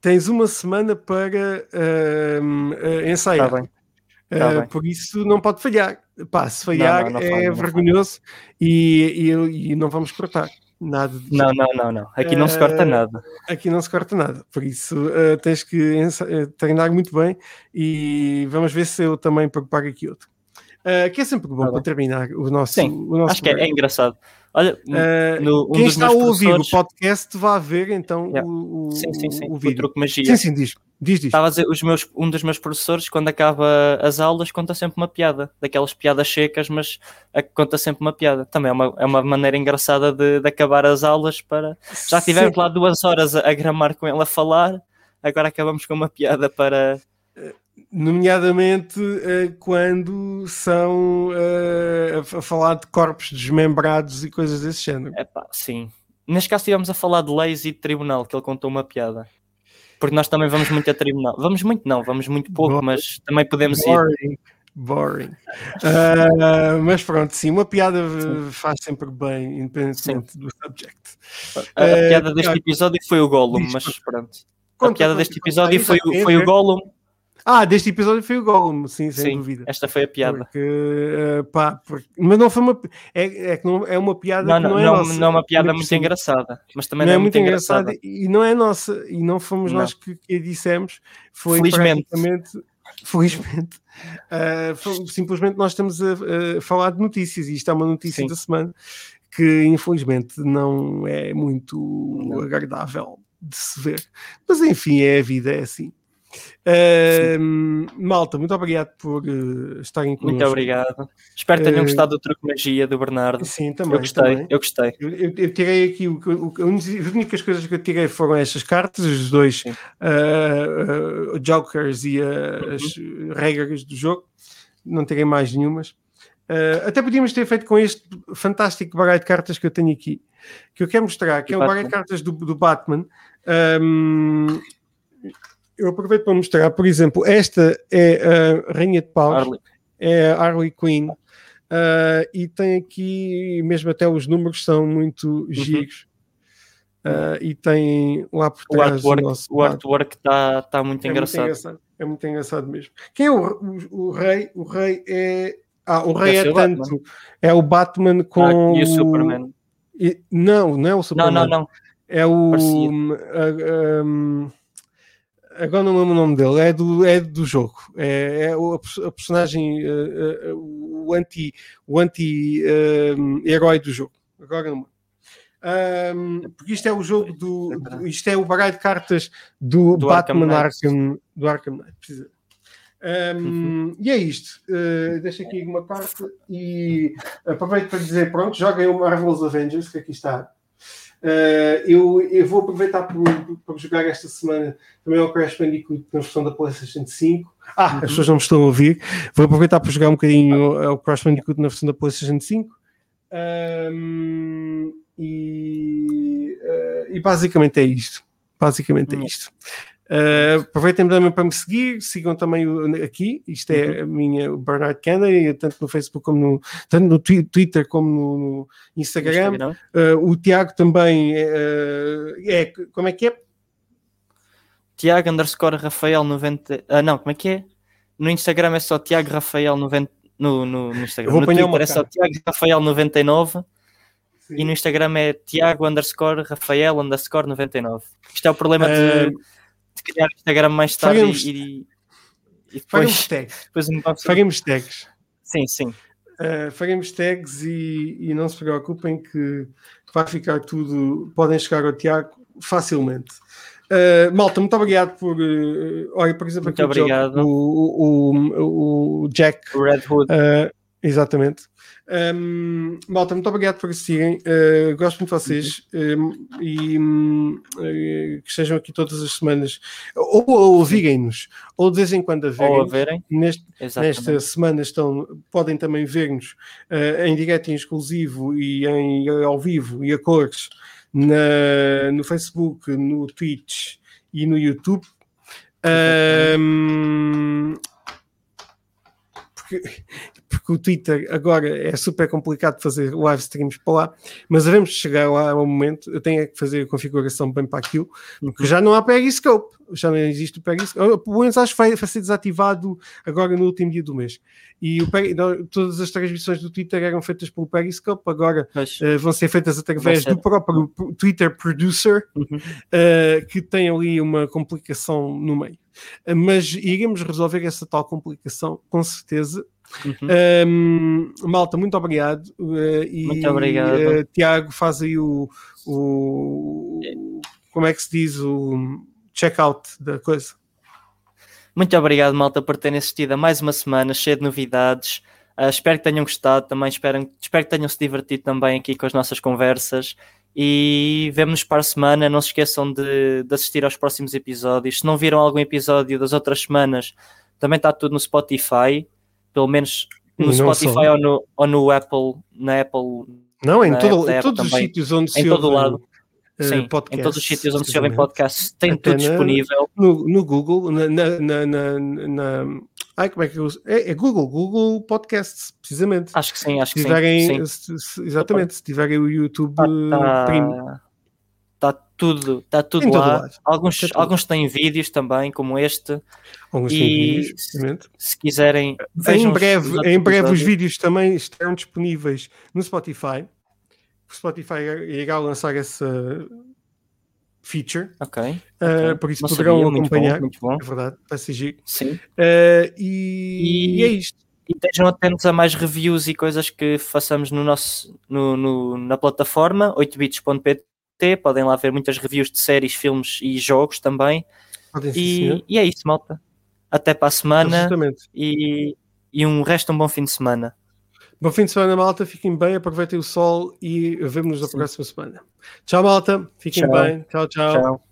Tens uma semana para ahm, ah, ensaiar. Ah, tá bem. por isso não pode falhar. Pá, se falhar não, não é falha, não vergonhoso e, e, e não vamos cortar. Nada de Não, não, não, não. Aqui não se corta Eh, nada. aqui não se corta nada, por isso uh, tens que uh, treinar muito bem e vamos ver se eu também preparo aqui outro. Uh, que é sempre bom Tá para terminar o nosso. Sim, o nosso Acho que é, é programa. engraçado. Olha, Uh, no, um quem dos está a ouvir o podcast vai ver então Yeah. o, o, Sim, sim, sim. o O, vídeo. truque magia. Sim, sim, diz. Diz, diz. Estava a dizer, os meus, um dos meus professores, quando acaba as aulas, conta sempre uma piada. Daquelas piadas secas, mas a- conta sempre uma piada. Também é uma, é uma maneira engraçada de, de acabar as aulas para... Já tivemos lá duas horas a, a gramar com ele a falar, agora acabamos com uma piada para... Nomeadamente uh, quando são uh, a, a falar de corpos desmembrados e coisas desse género. Epá, sim. Neste caso estivemos a falar de leis e de tribunal, que ele contou uma piada. Porque nós também vamos muito a tribunal. Vamos muito não, vamos muito pouco, Boa. mas também podemos ir. Boring. Boring. Ah, mas pronto, sim, uma piada uh, faz sempre bem, independentemente do subject. A, piada deste episódio foi o Gollum, mas pronto. A piada deste episódio foi, foi o. Gollum. Ah, deste episódio foi o Gollum, sim, sem Sim, dúvida. esta foi a piada. Porque, uh, pá, porque- mas não foi uma. É, é que não, é uma piada Não, que não, não é não, nossa. não é uma piada Ainda por muito engraçada, mas também Não não é muito engraçada e não é nossa, e não fomos nós que, que a dissemos, foi Felizmente. praticamente, felizmente, [LAUGHS] uh, simplesmente nós estamos a, a falar de notícias, e isto é uma notícia Sim. da semana que infelizmente não é muito Não. agradável de se ver, mas enfim, é a vida, é assim. Uh, malta, muito obrigado por uh, estarem Muito connosco. obrigado. Espero que tenham Eh, gostado do truque magia do Bernardo. Sim, também. eu gostei, também. eu gostei. Eu, eu- eu tirei aqui, o, o, as únicas coisas que eu tirei foram estas cartas, os dois ah, jokers e as regras do jogo. Não tirei mais nenhumas. Até podíamos ter feito com este fantástico baralho de cartas que eu tenho aqui, que eu quero mostrar, que é o baralho de cartas do, do Batman. Ahm, eu aproveito para mostrar, por exemplo, esta é a Rainha de Paus Harley. é a Harley Quinn. ah, e tem aqui, mesmo até os números são muito giros. Ah, e tem lá por O trás artwork, nosso o artwork está tá muito é engraçado. Muito engraçado. É muito engraçado mesmo. Quem é o, o, o rei? O rei é Ah, o Rei é o tanto. Batman. É o Batman com. Ah, e o Superman. e- não, não é o Não, Superman. não, não. É o. Hum, agora não lembro o nome dele. É do, é do jogo. É, é o, a pers- a personagem. ah, ah, o anti. O anti-herói do jogo. Agora não. Hum, porque isto é o jogo do. do- isto é o baralho de cartas do, Do Batman. Arkham, do Arkham Knight. precisa. Hum, E é isto. Uh, deixa aqui uma carta e aproveito para dizer: pronto, joguem o Marvel's Avengers, que aqui está. Uh, eu, eu vou aproveitar por jogar esta semana também ao Crash Bandicoot na versão da PlayStation 5. Ah, Uhum. as pessoas não me estão a ouvir. Vou aproveitar para jogar um bocadinho ao Crash Bandicoot na versão da PlayStation 5. Um, e, uh, e basicamente é isto. Basicamente é Hum. isto. Uh, aproveitem também para me seguir, sigam também o- aqui. Isto é a minha o Bernard Kennedy, tanto no Facebook como no, tanto no Twi- Twitter como no, no Instagram. Instagram. Uh, o Tiago também uh, é como é que é? Tiago underscore Rafael 90. Ah, não, como é que é? No Instagram é só Tiago Rafael 90. No, no, no Instagram. No Twitter é só. Tiago Rafael 99 e no Instagram é Tiago underscore Rafael underscore 99. Isto é o problema de, Uh, de criar Instagram mais tarde faremos- e, e, faremos depois, tags. depois vamos- Faremos tags. Sim, sim. Uh, faremos tags e, e não se preocupem que vai ficar tudo. Podem chegar ao Tiago facilmente. Uh, malta, muito obrigado por. Uh, olha, por exemplo, Muito aqui o obrigado. O, o, o Jack. O Red Hood. uh, exatamente. Um, malta, muito obrigado por assistirem. Uh, gosto muito de vocês um, e um, uh, que estejam aqui todas as semanas ou ouvirem-nos, ou de vez em quando a Ou verem. a verem. Neste. Nesta semana estão, podem também ver-nos eh, em direto e em exclusivo e em, ao vivo e a cores na- no Facebook, no Twitch e no YouTube. Ahm, porque, porque o Twitter agora é super complicado fazer live streams para lá, mas devemos chegar lá ao momento. Eu tenho é que fazer a configuração bem para aquilo, porque já não há Periscope, já não existe o Periscope. Pelo menos acho que vai, vai ser desativado agora no último dia do mês. E o Peri- não, todas as transmissões do Twitter eram feitas pelo Periscope, agora eh, vão ser feitas através ser. do próprio Twitter Producer, Uhum. eh, que tem ali uma complicação no meio. Eh, mas iremos resolver essa tal complicação, com certeza. Uhum. Um, malta, muito obrigado. eh, e, Muito obrigado. eh, Tiago, faz aí o, o- Como é que se diz? O check-out da coisa. Muito obrigado, malta, por terem assistido a mais uma semana cheia de novidades. Ah, espero que tenham gostado, também espero, espero que tenham se divertido também aqui com as nossas conversas. E vemo-nos para a semana. Não se esqueçam de, de assistir aos próximos episódios. Se não viram algum episódio das outras semanas, também está tudo no Spotify. Pelo menos no Spotify só. ou no, ou no Apple, na Apple, Não, em, todo- Apple em todos os sítios onde se em todo o ouvem, lado. eh, sim, em podcasts, todos os sítios onde se ouvem podcasts, tem Até tudo na- disponível. No, no Google, na, na, na, na- Ai, como é que eu uso? É, é Google, Google Podcasts, precisamente. Acho que sim, acho se que tiverem, sim. sim. se- se- exatamente, se tiverem o YouTube Tá, eh, Premium. Tudo, tá tudo Em lá. Alguns, Tá tudo. alguns têm vídeos também, como este. Alguns E- têm vídeos, precisamente. Se quiserem, Em breve, os em breve os vídeos também estarão disponíveis no Spotify. O Spotify irá lançar essa feature, Ok. ok. por isso Não poderão sabia, muito bom, acompanhar. muito bom. É verdade, vai ser giro. Sim. Eh, e, E- e é isto. E estejam atentos a mais reviews e coisas que façamos no nosso, no, no- na plataforma 8bits.pt. Podem lá ver muitas reviews de séries, filmes e jogos também. E, e é isso, malta. Até para a semana e, e um resto um bom fim de semana. Bom fim de semana, malta. Fiquem bem, aproveitem o sol e vemo-nos na próxima semana. Tchau, malta. Fiquem Tchau. bem. Tchau, tchau. Tchau.